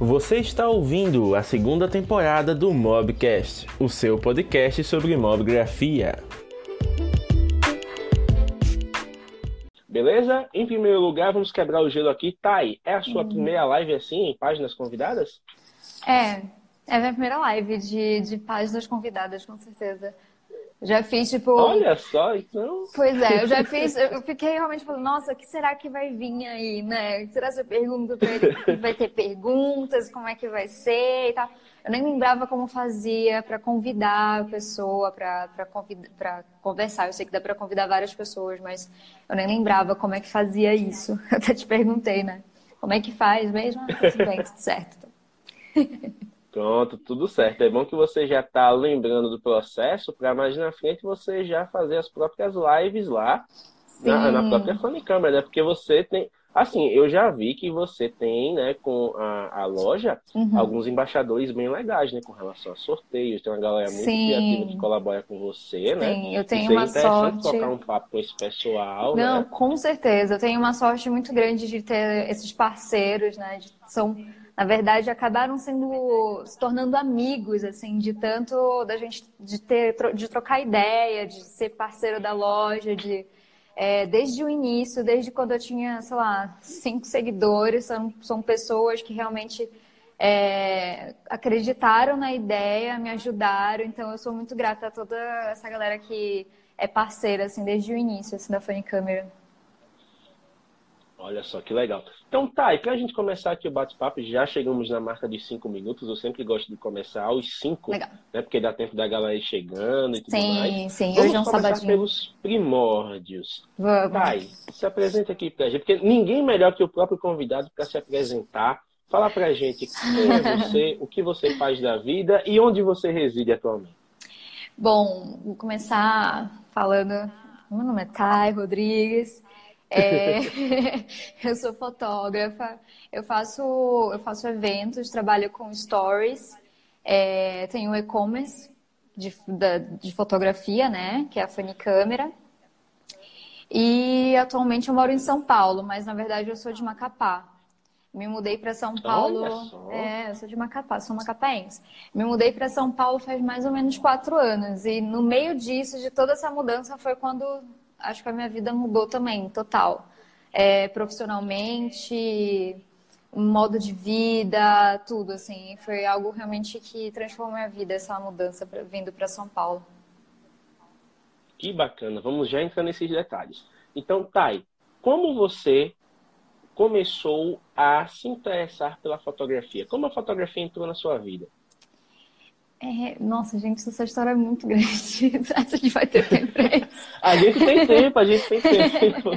Você está ouvindo a segunda temporada do Mobcast, o seu podcast sobre mobgrafia. Beleza? Em primeiro lugar, vamos quebrar o gelo aqui. Thay, é a sua uhum. primeira live assim, em páginas convidadas? É, é a minha primeira live de, de páginas convidadas, com certeza. Já fiz, tipo. Olha só, então. Pois é, eu já fiz. Eu fiquei realmente falando, nossa, o que será que vai vir aí, né? Será que pergunta vai ter perguntas, como é que vai ser e tal. Eu nem lembrava como fazia para convidar a pessoa para conversar. Eu sei que dá para convidar várias pessoas, mas eu nem lembrava como é que fazia isso. Eu até te perguntei, né? Como é que faz mesmo? Ah, tudo bem, tudo certo. Pronto, tudo certo. É bom que você já está lembrando do processo para mais na frente você já fazer as próprias lives lá na, na, própria Câmera, né? Porque você tem. Assim, eu já vi que você tem, né, com a, a loja, uhum. alguns embaixadores bem legais, né, com relação a sorteios. Tem uma galera muito Sim. criativa que colabora com você, né? Sim, eu tenho uma sorte. trocar um papo com esse pessoal. Não, né? com certeza. Eu tenho uma sorte muito grande de ter esses parceiros, né? De, são na verdade, acabaram sendo se tornando amigos, assim, de tanto da gente de ter de trocar ideia, de ser parceiro da loja, de é, desde o início, desde quando eu tinha, sei lá, cinco seguidores, são, são pessoas que realmente é, acreditaram na ideia, me ajudaram, então eu sou muito grata a toda essa galera que é parceira, assim, desde o início, assim, da Funny Camera. Olha só que legal. Então tá, e para a gente começar aqui o bate-papo, já chegamos na marca de cinco minutos. Eu sempre gosto de começar aos cinco, legal. né? Porque dá tempo da galera ir chegando e tudo sim, mais. Sim, sim. Hoje é um sabadinho. pelos primórdios. Vamos. Thay, se apresenta aqui pra gente, porque ninguém melhor que o próprio convidado para se apresentar. Fala pra gente quem é você, o que você faz da vida e onde você reside atualmente. Bom, vou começar falando. Meu nome é Thay Rodrigues. É, eu sou fotógrafa, eu faço, eu faço eventos, trabalho com stories, é, tenho e-commerce de, de fotografia, né? Que é a Funny Câmera. E atualmente eu moro em São Paulo, mas na verdade eu sou de Macapá. Me mudei para São Paulo. É, eu sou de Macapá, sou macapaense. Me mudei para São Paulo faz mais ou menos quatro anos. E no meio disso, de toda essa mudança, foi quando acho que a minha vida mudou também, total. É, profissionalmente, modo de vida, tudo, assim. Foi algo realmente que transformou minha vida, essa mudança pra, vindo para São Paulo. Que bacana. Vamos já entrar nesses detalhes. Então, Thay, como você começou a se interessar pela fotografia? Como a fotografia entrou na sua vida? É, nossa, gente, essa história é muito grande. a gente vai ter tempo pra isso. a gente tem tempo, a gente tem tempo.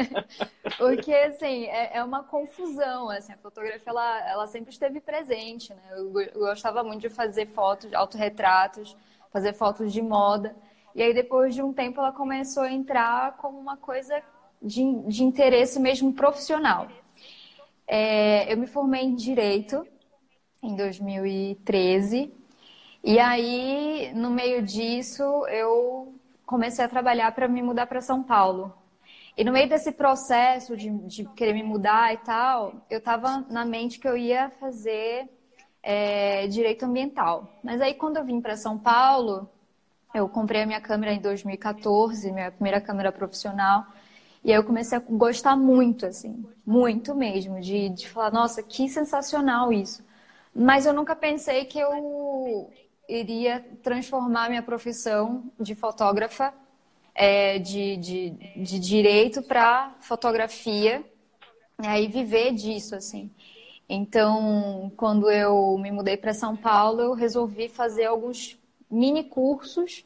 Porque, assim, é, é, uma confusão, assim, a fotografia, ela, ela sempre esteve presente, né? Eu, eu gostava muito de fazer fotos, autorretratos, fazer fotos de moda. E aí, depois de um tempo, ela começou a entrar como uma coisa de, de interesse mesmo profissional. É, eu me formei em Direito em 2013 e aí, no meio disso, eu comecei a trabalhar para me mudar para São Paulo. E no meio desse processo de, de querer me mudar e tal, eu estava na mente que eu ia fazer é, direito ambiental. Mas aí, quando eu vim para São Paulo, eu comprei a minha câmera em 2014, minha primeira câmera profissional. E aí eu comecei a gostar muito, assim, muito mesmo, de, de falar, nossa, que sensacional isso. Mas eu nunca pensei que eu iria transformar minha profissão de fotógrafa é, de, de, de direito para fotografia né, e viver disso, assim. Então, quando eu me mudei para São Paulo, eu resolvi fazer alguns mini cursos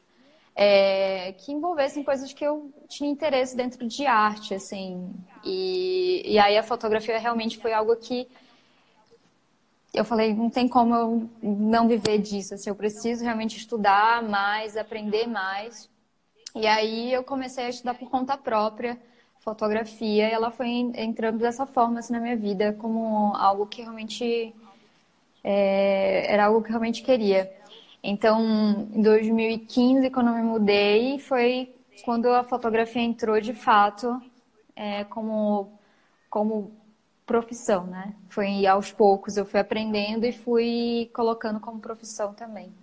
é, que envolvessem coisas que eu tinha interesse dentro de arte, assim. E, e aí a fotografia realmente foi algo que eu falei, não tem como eu não viver disso, assim, eu preciso realmente estudar mais, aprender mais. E aí eu comecei a estudar por conta própria fotografia e ela foi entrando dessa forma assim, na minha vida, como algo que realmente é, era algo que realmente queria. Então, em 2015, quando eu me mudei, foi quando a fotografia entrou de fato é, como, como profissão, né? Foi aos poucos eu fui aprendendo e fui colocando como profissão também.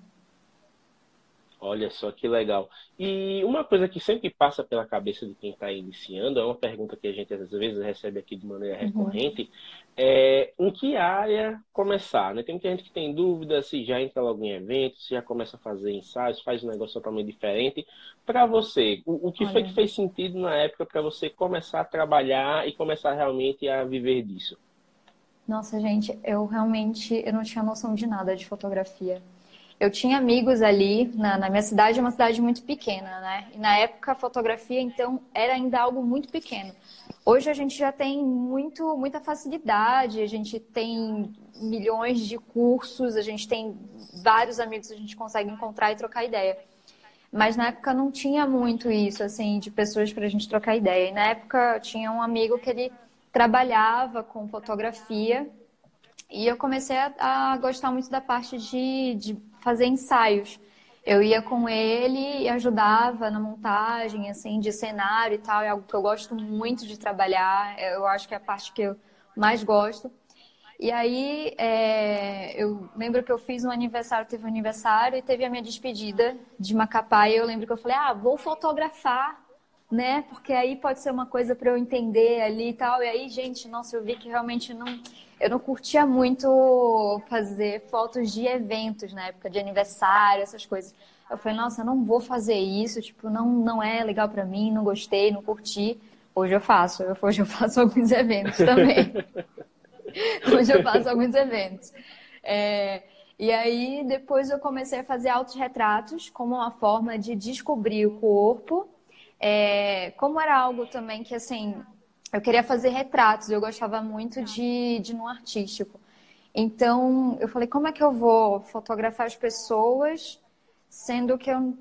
Olha só que legal. E uma coisa que sempre passa pela cabeça de quem está iniciando, é uma pergunta que a gente às vezes recebe aqui de maneira uhum. recorrente, uhum. É em que área começar? Né? Tem muita gente que tem dúvida se já entra logo em evento, se já começa a fazer ensaios, faz um negócio totalmente diferente. Para você, o, o que Olha. foi que fez sentido na época para você começar a trabalhar e começar realmente a viver disso? Nossa, gente, eu realmente eu não tinha noção de nada de fotografia eu tinha amigos ali, na, na, minha cidade é uma cidade muito pequena, né? E na época a fotografia, então, era ainda algo muito pequeno. Hoje a gente já tem muito, muita facilidade, a gente tem milhões de cursos, a gente tem vários amigos a gente consegue encontrar e trocar ideia. Mas na época não tinha muito isso, assim, de pessoas para a gente trocar ideia. E na época tinha um amigo que ele trabalhava com fotografia e eu comecei a, a gostar muito da parte de, de fazer ensaios. Eu ia com ele e ajudava na montagem, assim, de cenário e tal. É algo que eu gosto muito de trabalhar. Eu acho que é a parte que eu mais gosto. E aí, é, eu lembro que eu fiz um aniversário, teve um aniversário e teve a minha despedida de Macapá. E eu lembro que eu falei, ah, vou fotografar, né? Porque aí pode ser uma coisa para eu entender ali e tal. E aí, gente, nossa, eu vi que realmente não eu não curtia muito fazer fotos de eventos na época de aniversário, essas coisas. Eu falei, nossa, não vou fazer isso, tipo, não, não é legal para mim, não gostei, não curti. Hoje eu faço, hoje eu faço alguns eventos também. hoje eu faço alguns eventos. É, e aí depois eu comecei a fazer autorretratos como uma forma de descobrir o corpo. É, como era algo também que assim eu queria fazer retratos, eu gostava muito de, de no artístico. Então, eu falei, como é que eu vou fotografar as pessoas, sendo que eu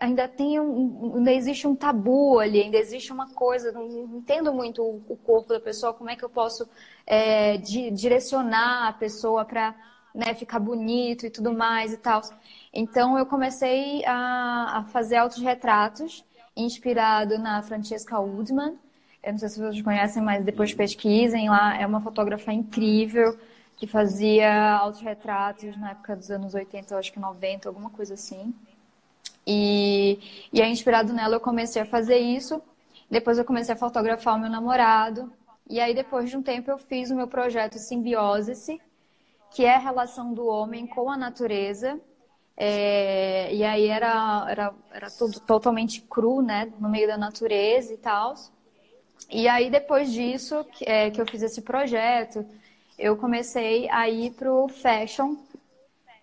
ainda tenho, ainda existe um tabu ali, ainda existe uma coisa, não entendo muito o, corpo da pessoa, como é que eu posso é, di, direcionar a pessoa para né, ficar bonito e tudo mais e tal. Então, eu comecei a, a fazer autorretratos, inspirado na Francesca Woodman, eu não sei se vocês conhecem, mas depois pesquisem lá. É uma fotógrafa incrível que fazia autorretratos na época dos anos 80, acho que 90, alguma coisa assim. E, e aí, inspirado nela, eu comecei a fazer isso. Depois eu comecei a fotografar o meu namorado. E aí, depois de um tempo, eu fiz o meu projeto Simbiose, que é a relação do homem com a natureza. É, e aí era, era, era tudo totalmente cru, né? No meio da natureza e tal. E aí, depois disso, que, é, que eu fiz esse projeto, eu comecei a ir para o fashion,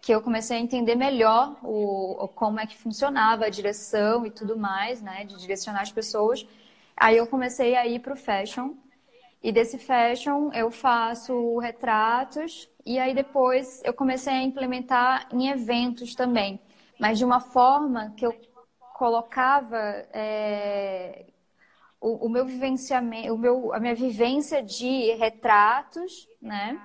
que eu comecei a entender melhor o, como é que funcionava a direção e tudo mais, né, de direcionar as pessoas. Aí eu comecei a ir para o fashion, e desse fashion eu faço retratos, e aí depois eu comecei a implementar em eventos também, mas de uma forma que eu colocava é, o, o meu vivenciamento, o meu, a minha vivência de retratos, né?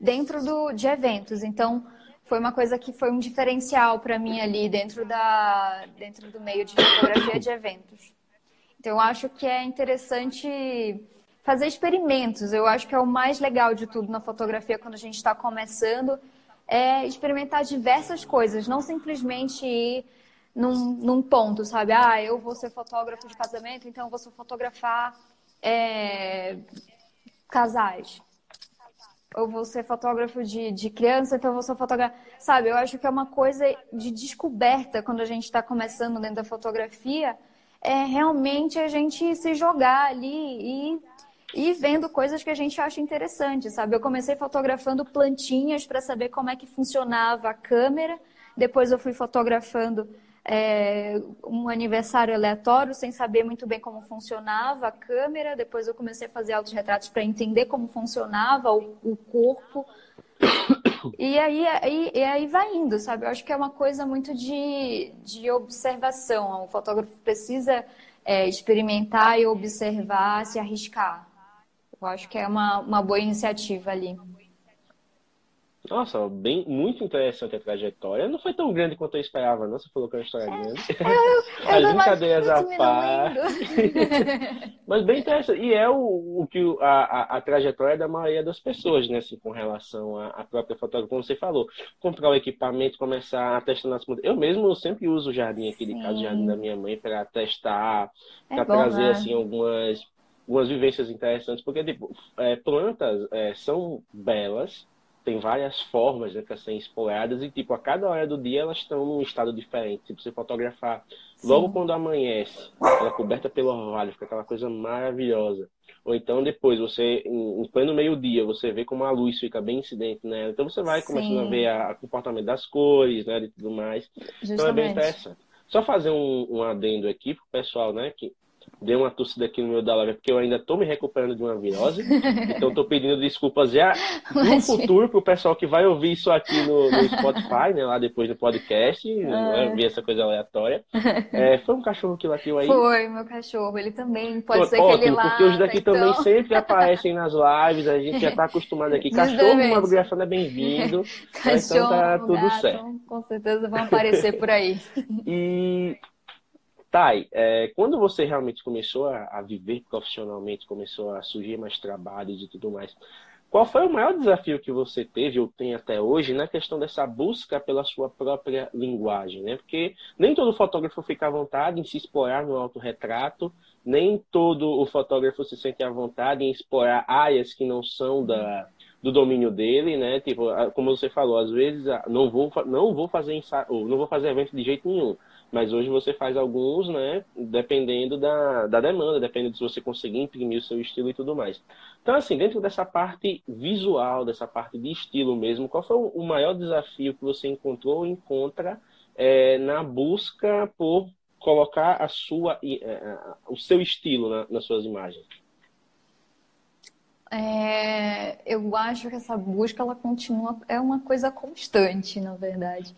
Dentro do, de eventos. Então, foi uma coisa que foi um diferencial para mim ali dentro, da, dentro do meio de fotografia de eventos. Então, eu acho que é interessante fazer experimentos. Eu acho que é o mais legal de tudo na fotografia quando a gente está começando, é experimentar diversas coisas, não simplesmente ir num, num ponto, sabe? Ah, eu vou ser fotógrafo de casamento, então eu vou fotografar é, casais. Eu vou ser fotógrafo de, de criança, então eu vou ser fotógrafo. Sabe, eu acho que é uma coisa de descoberta quando a gente está começando dentro da fotografia. É realmente a gente se jogar ali e e vendo coisas que a gente acha interessante, sabe? Eu comecei fotografando plantinhas para saber como é que funcionava a câmera, depois eu fui fotografando é, um aniversário aleatório, sem saber muito bem como funcionava a câmera. Depois eu comecei a fazer autorretratos para entender como funcionava o, o corpo. E aí, aí, e aí vai indo, sabe? Eu acho que é uma coisa muito de, de observação. O fotógrafo precisa é, experimentar e observar, se arriscar. Eu acho que é uma, uma boa iniciativa ali. Nossa, bem, muito interessante a trajetória. Não foi tão grande quanto eu esperava, não. Você falou que é uma história é, grande. Eu, eu, As brincadeiras à parte. Mas bem interessante. E é o, o que a, a, a, trajetória da maioria das pessoas, né? Assim, com relação à, à própria fotografia, como você falou. Comprar o equipamento, começar a testar nas Eu mesmo sempre uso o jardim aqui de casa, o jardim da minha mãe, para testar, para é trazer né? assim algumas, algumas vivências interessantes. Porque, tipo, é, plantas é, são belas tem várias formas né, para serem exploradas e, tipo, a cada hora do dia elas estão num estado diferente. Tipo, você fotografar Sim. logo quando amanhece, ela coberta pelo orvalho, fica aquela coisa maravilhosa. Ou então depois, você, em, em pleno meio-dia, você vê como a luz fica bem incidente nela. Então você vai Sim. começando a ver o comportamento das cores, né, e tudo mais. Justamente. Então é bem interessante. Só fazer um, um adendo aqui pro pessoal, né, que dei uma tossida aqui no meu da live, porque eu ainda estou me recuperando de uma virose. então estou pedindo desculpas já no futuro para o pessoal que vai ouvir isso aqui no, no Spotify, né? Lá depois do podcast, ah. ver essa coisa aleatória. É, foi um cachorro que latiu aí? Foi, meu cachorro. Ele também pode Pô, ser ótimo, que ele lata, porque os daqui então... também sempre aparecem nas lives, a gente já está acostumado aqui. Cachorro, uma obrigação é bem-vindo. então tá tudo gato, certo. Com certeza vão aparecer por aí. E Thay, é, quando você realmente começou a, a, viver profissionalmente, começou a surgir mais trabalhos e tudo mais, qual foi o maior desafio que você teve ou tem até hoje na questão dessa busca pela sua própria linguagem, né? Porque nem todo fotógrafo fica à vontade em se explorar no autorretrato, nem todo o fotógrafo se sente à vontade em explorar áreas que não são da, do domínio dele, né? Tipo, como você falou, às vezes não vou, não vou fazer não vou fazer evento de jeito nenhum. Mas hoje você faz alguns, né? Dependendo da, da demanda, dependendo de se você conseguir imprimir o seu estilo e tudo mais. Então, assim, dentro dessa parte visual, dessa parte de estilo mesmo, qual foi o maior desafio que você encontrou ou encontra é, na busca por colocar a sua, é, o seu estilo na, nas suas imagens? É, eu acho que essa busca ela continua é uma coisa constante, na verdade.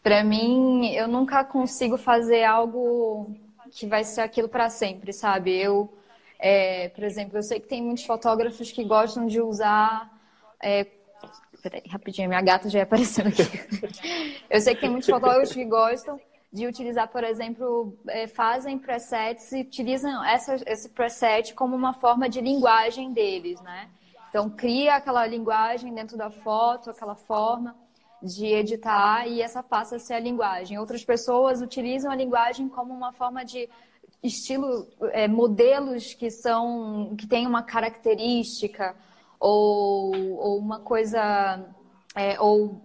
Para mim, eu nunca consigo fazer algo que vai ser aquilo para sempre, sabe? Eu, é, por exemplo, eu sei que tem muitos fotógrafos que gostam de usar. É... Peraí, rapidinho, minha gata já ia aparecendo aqui. eu sei que tem muitos fotógrafos que gostam de utilizar, por exemplo, é, fazem presets e utilizam essa, esse preset como uma forma de linguagem deles, né? Então, cria aquela linguagem dentro da foto, aquela forma de editar e essa passa a ser a linguagem. Outras pessoas utilizam a linguagem como uma forma de estilo, é, modelos que são que têm uma característica ou, ou uma coisa é, ou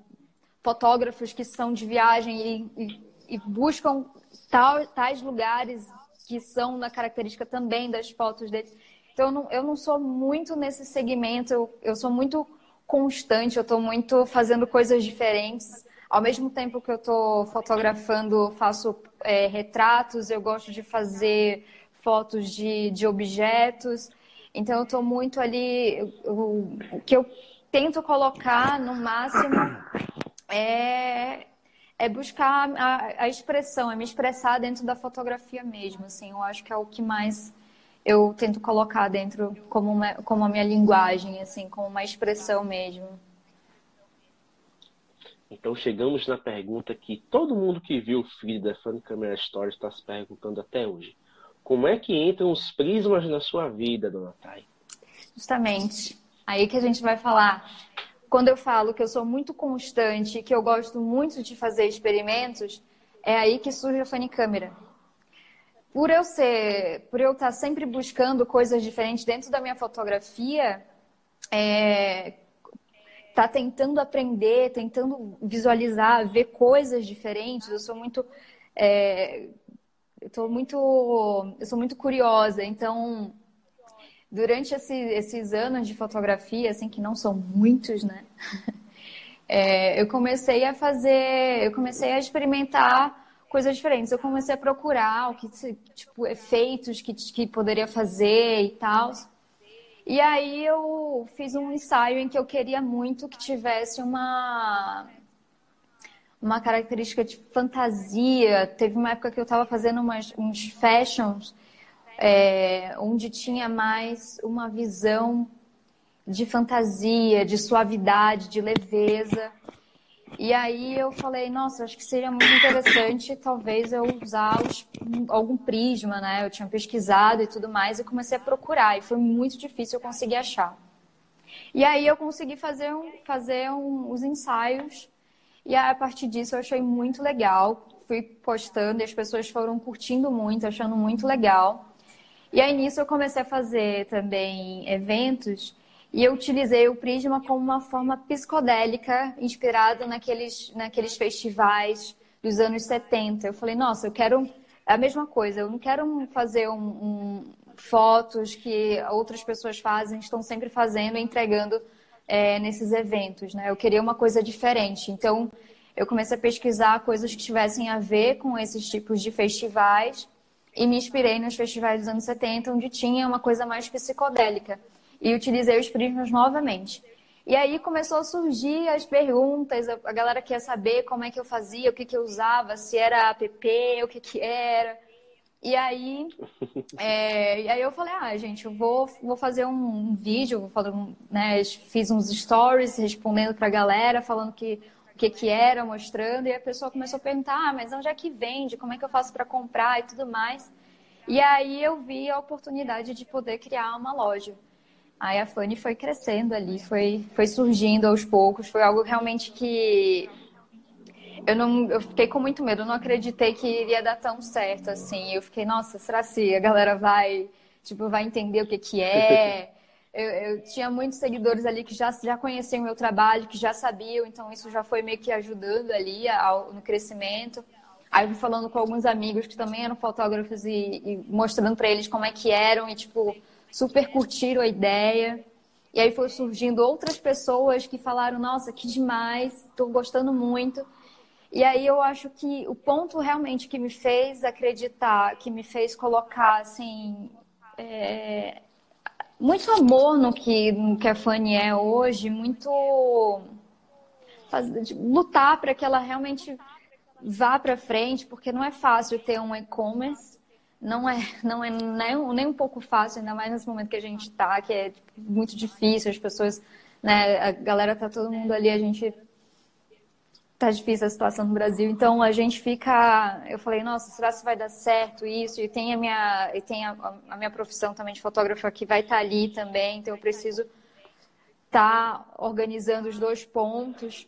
fotógrafos que são de viagem e, e, e buscam tal, tais lugares que são na característica também das fotos deles. Então, eu não, eu não sou muito nesse segmento, eu, eu sou muito constante, eu estou muito fazendo coisas diferentes. Ao mesmo tempo que eu estou fotografando, faço é, retratos, eu gosto de fazer fotos de, de objetos. Então, eu estou muito ali. O que eu tento colocar no máximo é, é buscar a, a expressão, é me expressar dentro da fotografia mesmo. Assim, eu acho que é o que mais eu tento colocar dentro como, uma, como a minha linguagem, assim, como uma expressão mesmo. Então chegamos na pergunta que todo mundo que viu o Frida Fan Camera Stories está se perguntando até hoje. Como é que entram os prismas na sua vida, dona Thay? Justamente. Aí que a gente vai falar. Quando eu falo que eu sou muito constante, que eu gosto muito de fazer experimentos, é aí que surge a Funny Câmera por eu ser, por eu estar sempre buscando coisas diferentes dentro da minha fotografia, é, tá tentando aprender, tentando visualizar, ver coisas diferentes. Eu sou muito, é, eu tô muito, eu sou muito curiosa. Então, durante esse, esses anos de fotografia, assim que não são muitos, né? É, eu comecei a fazer, eu comecei a experimentar coisas diferentes. Eu comecei a procurar o que, tipo, efeitos que, que poderia fazer e tal. E aí eu fiz um ensaio em que eu queria muito que tivesse uma uma característica de fantasia. Teve uma época que eu estava fazendo umas, uns fashions é, onde tinha mais uma visão de fantasia, de suavidade, de leveza. E aí eu falei, nossa, acho que seria muito interessante talvez eu usar os, algum prisma, né? Eu tinha pesquisado e tudo mais e comecei a procurar e foi muito difícil eu conseguir achar. E aí eu consegui fazer, um, fazer um, os ensaios e a partir disso eu achei muito legal. Fui postando e as pessoas foram curtindo muito, achando muito legal. E aí nisso eu comecei a fazer também eventos e eu utilizei o Prisma como uma forma psicodélica, inspirado naqueles, naqueles festivais dos anos 70. Eu falei, nossa, eu quero a mesma coisa, eu não quero fazer um, um, fotos que outras pessoas fazem, estão sempre fazendo entregando é, nesses eventos, né? Eu queria uma coisa diferente. Então, eu comecei a pesquisar coisas que tivessem a ver com esses tipos de festivais e me inspirei nos festivais dos anos 70, onde tinha uma coisa mais psicodélica e utilizei os prismas novamente. E aí começou a surgir as perguntas, a galera quer saber como é que eu fazia, o que, que eu usava, se era app, o que, que era. E aí, é, e aí eu falei, ah, gente, eu vou, vou fazer um, vídeo, vou um, né, fiz uns stories respondendo pra galera, falando que o que, que era, mostrando, e a pessoa começou a perguntar, ah, mas onde é que vende? Como é que eu faço para comprar e tudo mais? E aí eu vi a oportunidade de poder criar uma loja. Aí a Fanny foi crescendo ali, foi, foi surgindo aos poucos, foi algo realmente que eu não eu fiquei com muito medo, eu não acreditei que iria dar tão certo assim. Eu fiquei, nossa, será se a galera vai, tipo, vai entender o que que é? Eu, eu tinha muitos seguidores ali que já, já conheciam o meu trabalho, que já sabiam, então isso já foi meio que ajudando ali ao, no crescimento. Aí eu fui falando com alguns amigos que também eram fotógrafos e, e mostrando para eles como é que eram e, tipo, super curtiram a ideia. E aí foi surgindo outras pessoas que falaram: nossa, que demais, estou gostando muito. E aí eu acho que o ponto realmente que me fez acreditar, que me fez colocar assim. É, muito amor no que, no que a Fanny é hoje, muito lutar para que ela realmente vá para frente, porque não é fácil ter um e-commerce não é, não é nem, nem um pouco fácil, ainda mais nesse momento que a gente está, que é muito difícil, as pessoas, né, a galera tá todo mundo ali, a gente tá difícil a situação no Brasil, então a gente fica, eu falei, nossa, será que vai dar certo isso? E tem a minha, e tem a, a minha profissão também de fotógrafa que vai estar tá ali também, então eu preciso estar tá organizando os dois pontos.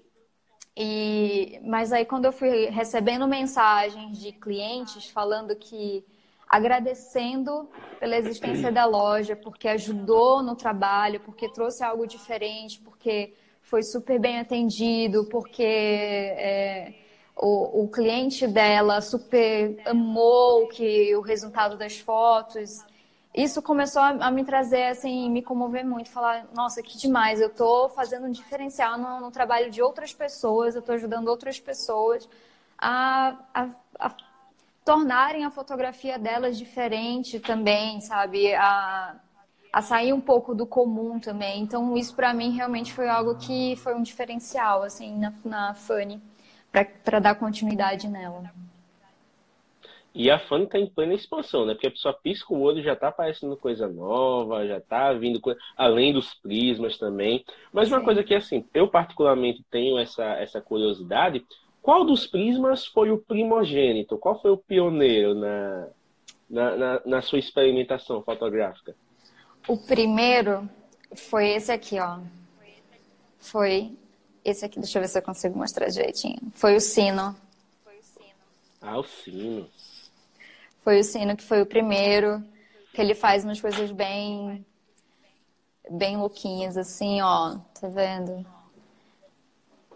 E, mas aí quando eu fui recebendo mensagens de clientes falando que agradecendo pela existência da loja, porque ajudou no trabalho, porque trouxe algo diferente, porque foi super bem atendido, porque é, o, o, cliente dela super amou que o resultado das fotos. Isso começou a, a, me trazer, assim, me comover muito, falar, nossa, que demais, eu estou fazendo um diferencial no, no, trabalho de outras pessoas, eu estou ajudando outras pessoas a, a, a tornarem a fotografia delas diferente também, sabe? A, a sair um pouco do comum também. Então, isso para mim realmente foi algo que foi um diferencial, assim, na, na Fanny, para dar continuidade nela. E a Fanny está em plena expansão, né? Porque a pessoa pisca o olho já está aparecendo coisa nova, já está vindo coisa... além dos prismas também. Mas uma Sim. coisa que, assim, eu particularmente tenho essa, essa curiosidade, qual dos prismas foi o primogênito? Qual foi o pioneiro na, na, na, na sua experimentação fotográfica? O primeiro foi esse aqui, ó. Foi esse aqui. Deixa eu ver se eu consigo mostrar direitinho. Foi o sino. Ah, o sino. Foi o sino que foi o primeiro. Que ele faz umas coisas bem. Bem louquinhas, assim, ó. Tá vendo?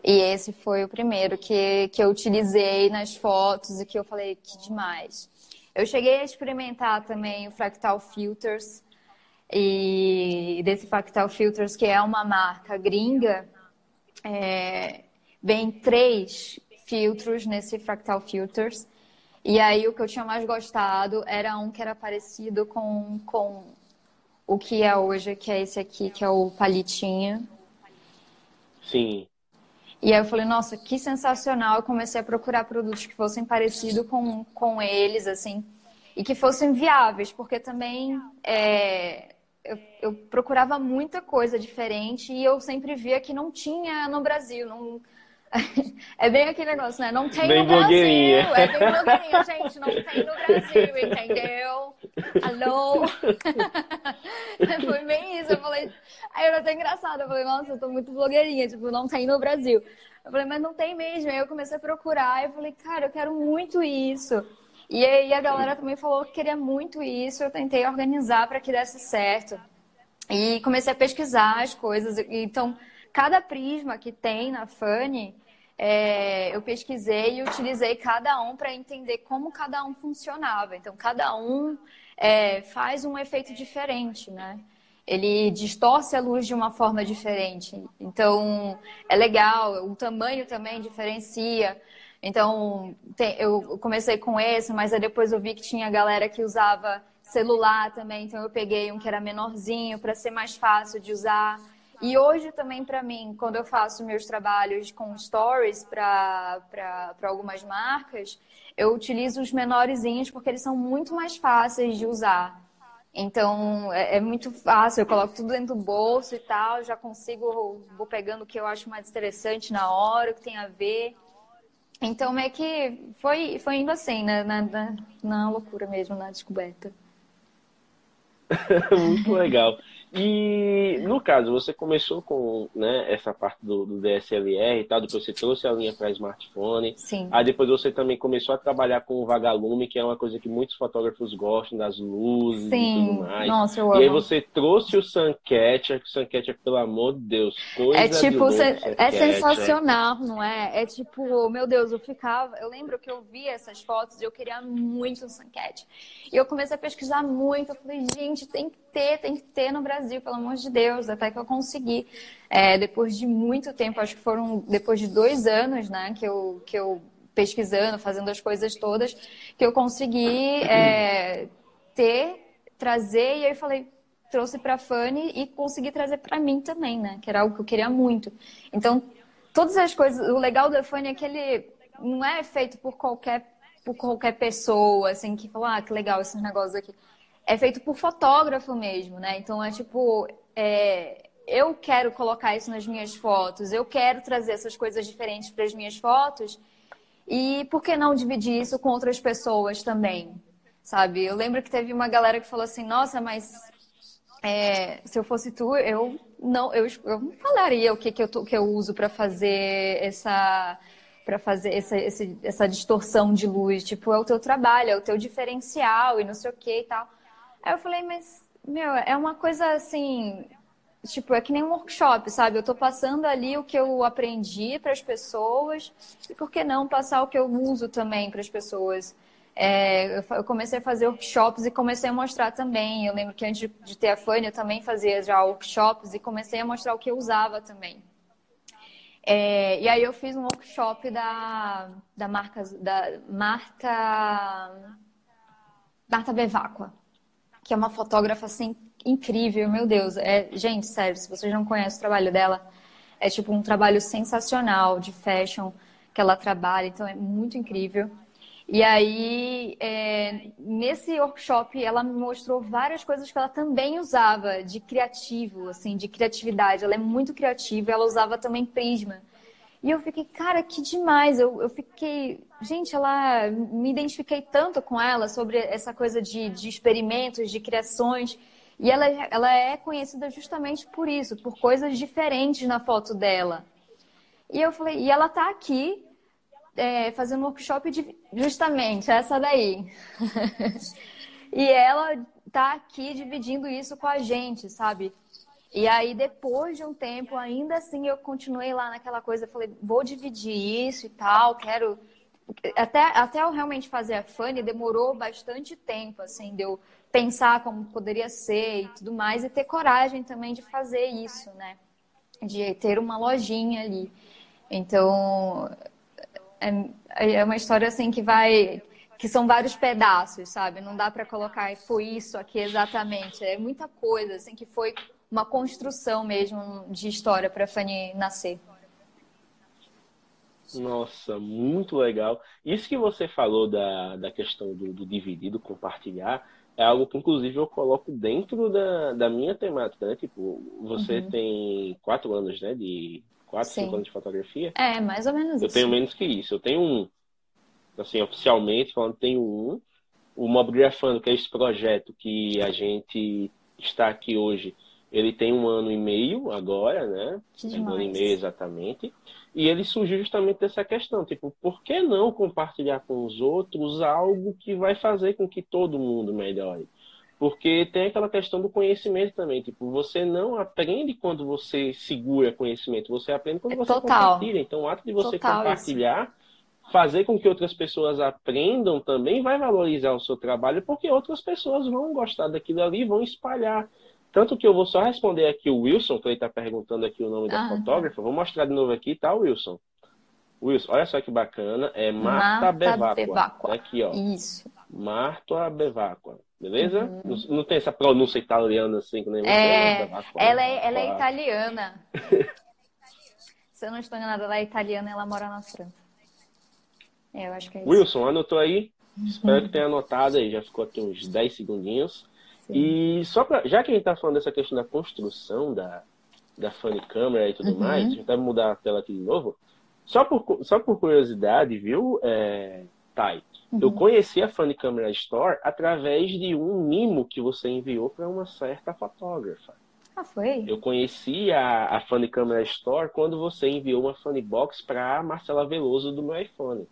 E esse foi o primeiro que, que eu utilizei nas fotos e que eu falei que demais. Eu cheguei a experimentar também o Fractal Filters, e desse Fractal Filters, que é uma marca gringa, é, vem três filtros nesse Fractal Filters. E aí o que eu tinha mais gostado era um que era parecido com, com o que é hoje, que é esse aqui, que é o palitinho. Sim. E aí eu falei, nossa, que sensacional. Eu comecei a procurar produtos que fossem parecidos com, com eles, assim, e que fossem viáveis, porque também é, eu, eu, procurava muita coisa diferente e eu sempre via que não tinha no Brasil. Não... É bem aquele negócio, né? Não tem bem no Brasil. É bem blogueirinha, gente. Não tem no Brasil, entendeu? Alô? Foi bem isso. Eu falei. Aí eu até engraçado. Eu falei, nossa, eu tô muito blogueirinha. Tipo, não tem no Brasil. Eu falei, mas não tem mesmo. Aí eu comecei a procurar. E eu falei, cara, eu quero muito isso. E aí a galera também falou que queria muito isso. Eu tentei organizar para que desse certo. E comecei a pesquisar as coisas. Então, cada prisma que tem na Funny, é, eu pesquisei e utilizei cada um para entender como cada um funcionava. Então, cada um é, faz um efeito diferente, né? Ele distorce a luz de uma forma diferente. Então, é legal. O tamanho também diferencia. Então, tem, eu comecei com esse, mas aí depois eu vi que tinha galera que usava celular também, então eu peguei um que era menorzinho para ser mais fácil de usar. E hoje também para mim, quando eu faço meus trabalhos com stories para algumas marcas, eu utilizo os menorzinhos porque eles são muito mais fáceis de usar. Então é, é, muito fácil, eu coloco tudo dentro do bolso e tal, já consigo, vou pegando o que eu acho mais interessante na hora, o que tem a ver. Então, meio que foi, foi indo assim, né? na, na, na loucura mesmo, na descoberta. Muito legal. E no caso, você começou com né, essa parte do, do, DSLR e tal, depois você trouxe a linha para smartphone. Sim. Aí depois você também começou a trabalhar com o vagalume, que é uma coisa que muitos fotógrafos gostam, das luzes Sim. e tudo mais. Nossa, eu amo. E aí você trouxe o Suncatcher, que o Suncatcher, pelo amor de Deus, coisa É tipo, louco, é sensacional, não é? É tipo, meu Deus, eu ficava. Eu lembro que eu via essas fotos e eu queria muito um Suncatcher. E eu comecei a pesquisar muito, eu falei, gente, tem que ter, tem que ter no Brasil, pelo amor de Deus, até que eu consegui. É, depois de muito tempo, acho que foram depois de dois anos, né, que eu, que eu pesquisando, fazendo as coisas todas, que eu consegui é, ter, trazer, e aí falei, trouxe para a Fanny e consegui trazer para mim também, né, que era algo que eu queria muito. Então, todas as coisas, o legal da Fanny é que ele não é feito por qualquer por qualquer pessoa, assim, que fala, ah, que legal esses negócios aqui é feito por fotógrafo mesmo, né? Então é tipo, é, eu quero colocar isso nas minhas fotos, eu quero trazer essas coisas diferentes para as minhas fotos. E por que não dividir isso com outras pessoas também? Sabe? Eu lembro que teve uma galera que falou assim: nossa, mas é, se eu fosse tu, eu não, eu, eu não falaria o que, que, eu, que eu uso para fazer essa para fazer essa, essa distorção de luz. Tipo, é o teu trabalho, é o teu diferencial e não sei o que e tal. Aí eu falei, mas, meu, é uma coisa assim. Tipo, é que nem um workshop, sabe? Eu tô passando ali o que eu aprendi para as pessoas, e por que não passar o que eu uso também para as pessoas? É, eu comecei a fazer workshops e comecei a mostrar também. Eu lembro que antes de ter a Fanny, eu também fazia já workshops e comecei a mostrar o que eu usava também. É, e aí eu fiz um workshop da, da marca da Marta Marta Bevacqua que é uma fotógrafa assim incrível, meu Deus. É, gente, sério, se vocês não conhecem o trabalho dela, é tipo um trabalho sensacional de fashion que ela trabalha, então é muito incrível. E aí, é, nesse workshop, ela me mostrou várias coisas que ela também usava de criativo, assim, de criatividade. Ela é muito criativa, ela usava também prisma. E eu fiquei, cara, que demais. Eu, eu fiquei. Gente, ela. Me identifiquei tanto com ela sobre essa coisa de, de experimentos, de criações. E ela, ela é conhecida justamente por isso, por coisas diferentes na foto dela. E eu falei, e ela tá aqui é, fazendo um workshop de justamente essa daí. e ela tá aqui dividindo isso com a gente, sabe? E aí, depois de um tempo, ainda assim, eu continuei lá naquela coisa, falei, vou dividir isso e tal, quero. Até, até eu realmente fazer a Fanny, demorou bastante tempo, assim, de eu pensar como poderia ser e tudo mais, e ter coragem também de fazer isso, né? De ter uma lojinha ali. Então, é, é uma história assim que vai que são vários pedaços, sabe? Não dá para colocar foi isso aqui exatamente. É muita coisa assim que foi uma construção mesmo de história para a Fanny nascer. Nossa, muito legal. Isso que você falou da, da questão do, do dividir, do compartilhar, é algo que, inclusive, eu coloco dentro da, da minha temática, né? Tipo, você uhum. tem quatro anos, né? De quatro, Sim. cinco anos de fotografia. É, mais ou menos eu isso. Eu tenho menos que isso. Eu tenho um. Assim, oficialmente falando, tenho um. O Mobigrafando, que é esse projeto que a gente está aqui hoje, ele tem um ano e meio agora, né? Um ano e meio exatamente. E ele surgiu justamente dessa questão, tipo, por que não compartilhar com os outros algo que vai fazer com que todo mundo melhore? Porque tem aquela questão do conhecimento também, tipo, você não aprende quando você segura conhecimento, você aprende quando é você total. compartilha. Então, o ato de você total compartilhar, isso. fazer com que outras pessoas aprendam também vai valorizar o seu trabalho, porque outras pessoas vão gostar daquilo ali e vão espalhar. Tanto que eu vou só responder aqui o Wilson, que ele está perguntando aqui o nome da ah. fotógrafa. Vou mostrar de novo aqui, tá, Wilson? Wilson, olha só que bacana. É Marta, Marta Bevacqua. Bevacqua. Tá aqui, ó. Isso. Marta Bevacqua. Beleza? Uhum. Não, não, tem essa pronúncia italiana assim, que nem você. É, ela é, ela é italiana. Se eu não estou enganada, ela é italiana e ela mora na França. É, eu acho que é isso. Wilson, anotou aí? Uhum. Espero que tenha anotado aí. Já ficou aqui uns 10 segundinhos. E só pra, já que a gente está falando dessa questão da construção da, da Funny Camera e tudo uhum. mais, a gente vai mudar a tela aqui de novo. Só por, só por curiosidade, viu, é, Thay? Uhum. Eu conheci a Funny Camera Store através de um mimo que você enviou para uma certa fotógrafa. Ah, foi? Eu conheci a, a Funny Camera Store quando você enviou uma Funny Box para Marcela Veloso do meu iPhone.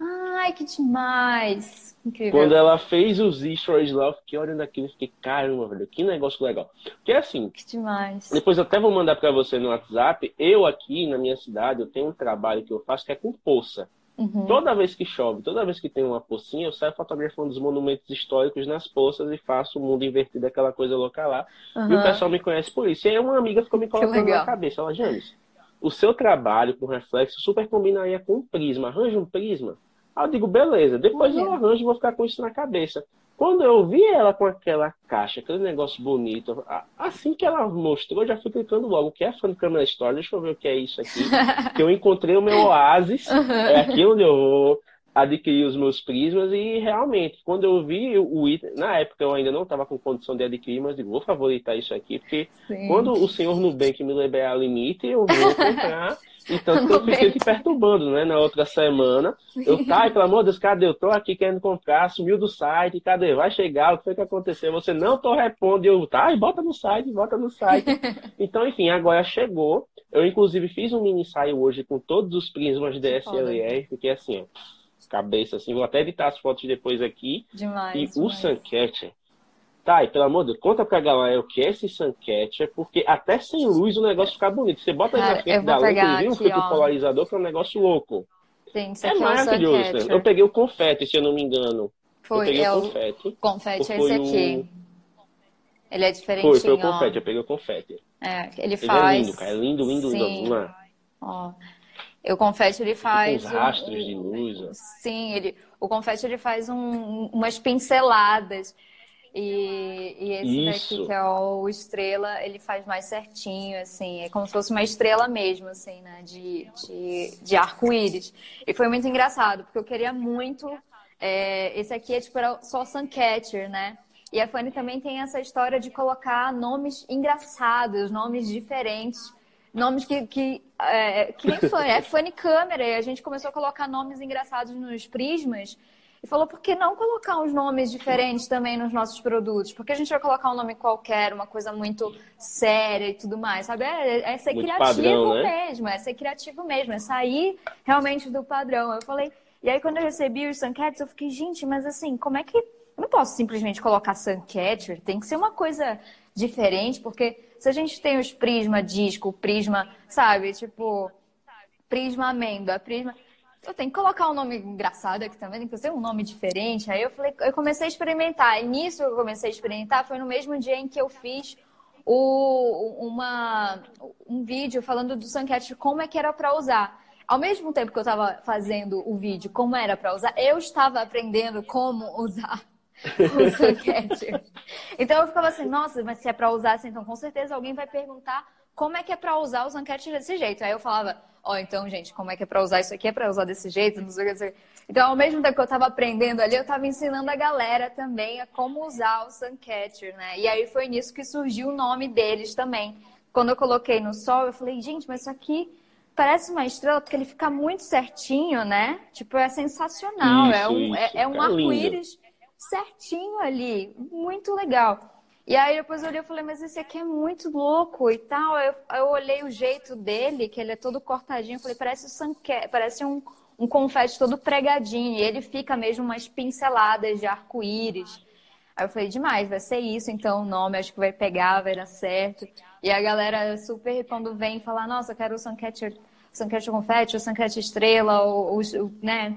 Ai, que demais! Incrível. Quando ela fez os stories lá, eu fiquei olhando aquilo e fiquei, caramba, velho, que negócio legal. Porque assim. Que demais. Depois eu até vou mandar para você no WhatsApp. Eu aqui na minha cidade, eu tenho um trabalho que eu faço que é com poça. Uhum. Toda vez que chove, toda vez que tem uma pocinha, eu saio fotografando os monumentos históricos nas poças e faço o mundo invertido, aquela coisa louca lá. Uhum. E o pessoal me conhece por isso. E aí uma amiga ficou me colocando na cabeça. Ela, James, o seu trabalho com reflexo super combinaria com um prisma. Arranja um prisma. Aí eu digo, beleza, depois eu arranjo e vou ficar com isso na cabeça. Quando eu vi ela com aquela caixa, aquele negócio bonito, assim que ela mostrou, eu já fui clicando logo. O que é Fan Camera Store? Deixa eu ver o que é isso aqui. que eu encontrei o meu oásis, é aqui onde eu vou adquirir os meus prismas e realmente, quando eu vi o item, na época eu ainda não estava com condição de adquirir, mas digo, vou favoritar isso aqui, porque Sim. quando o senhor Nubank me liberar limite, eu vou comprar então, eu fiquei te perturbando, né? Na outra semana. Eu, tá, pelo amor de Deus, cadê? Eu tô aqui querendo comprar, sumiu do site, cadê? Vai chegar, o que foi que aconteceu? Você não tô responde, eu, tá, bota no site, bota no site. Então, enfim, agora chegou. Eu, inclusive, fiz um mini ensaio hoje com todos os prismas DSLR, fiquei assim, ó, cabeça assim, vou até editar as fotos depois aqui. Demais. E demais. o Suncat Tá, e pelo amor de Deus, conta pra galera o que é esse Suncatcher, porque até sem luz o negócio fica bonito. Você bota Cara, na frente da luz, ele vem um filtro polarizador que é um negócio louco. Sim, é, é maravilhoso. Né? Eu peguei o confete, se eu não me engano. Foi, eu peguei é o confete. Confete é esse aqui. O... Ele é diferentinho, Foi, foi o confete, eu peguei o confete. É, ele, ele faz... é lindo, cara. É lindo, lindo, Sim. lindo. Ó, o confete ele faz... Os rastros um... de luz. Ó. Sim, ele... o confete ele faz um... umas pinceladas. E, e esse Isso. daqui, que é o estrela, ele faz mais certinho, assim, é como se fosse uma estrela mesmo, assim, né, de, de, de arco-íris. E foi muito engraçado, porque eu queria muito. É, esse aqui é tipo era só Suncatcher, né? E a Fanny também tem essa história de colocar nomes engraçados, nomes diferentes, nomes que, que, é, que nem Fanny, é Fanny Câmera, e a gente começou a colocar nomes engraçados nos prismas e falou por que não colocar uns nomes diferentes também nos nossos produtos? Porque a gente vai colocar um nome qualquer, uma coisa muito séria e tudo mais, sabe? É, é ser muito criativo padrão, né? mesmo, é ser criativo mesmo, é sair realmente do padrão. Eu falei, e aí quando eu recebi os Suncats, eu fiquei, gente, mas assim, como é que. Eu não posso simplesmente colocar Suncatcher, tem que ser uma coisa diferente, porque se a gente tem os Prisma Disco, Prisma, sabe, tipo, Prisma Amêndoa, Prisma eu tenho que colocar um nome engraçado aqui também, tem que ser um nome diferente. Aí eu falei, eu comecei a experimentar. E nisso eu comecei a experimentar foi no mesmo dia em que eu fiz o, uma, um vídeo falando do Suncat como é que era para usar. Ao mesmo tempo que eu estava fazendo o vídeo como era para usar, eu estava aprendendo como usar o Suncatcher. então eu ficava assim, nossa, mas se é para usar assim, então com certeza alguém vai perguntar como é que é para usar o Suncat desse jeito. Aí eu falava, ó, oh, então, gente, como é que é para usar isso aqui? É para usar desse jeito? Não sei o que. Então, ao mesmo tempo que eu estava aprendendo ali, eu estava ensinando a galera também a como usar o Suncatcher, né? E aí foi nisso que surgiu o nome deles também. Quando eu coloquei no sol, eu falei, gente, mas isso aqui parece uma estrela porque ele fica muito certinho, né? Tipo, é sensacional. Isso, é um, é, é um arco-íris certinho ali. Muito legal. E aí depois eu olhei e falei, mas esse aqui é muito louco e tal. Eu, eu olhei o jeito dele, que ele é todo cortadinho, falei, parece, sanque... parece um, um confete todo pregadinho. E ele fica mesmo umas pinceladas de arco-íris. Aí eu falei, demais, vai ser isso, então o nome acho que vai pegar, vai dar certo. E a galera super, quando vem falar, nossa, eu quero o Suncatcher confete, o Suncatcher estrela, o, o, né?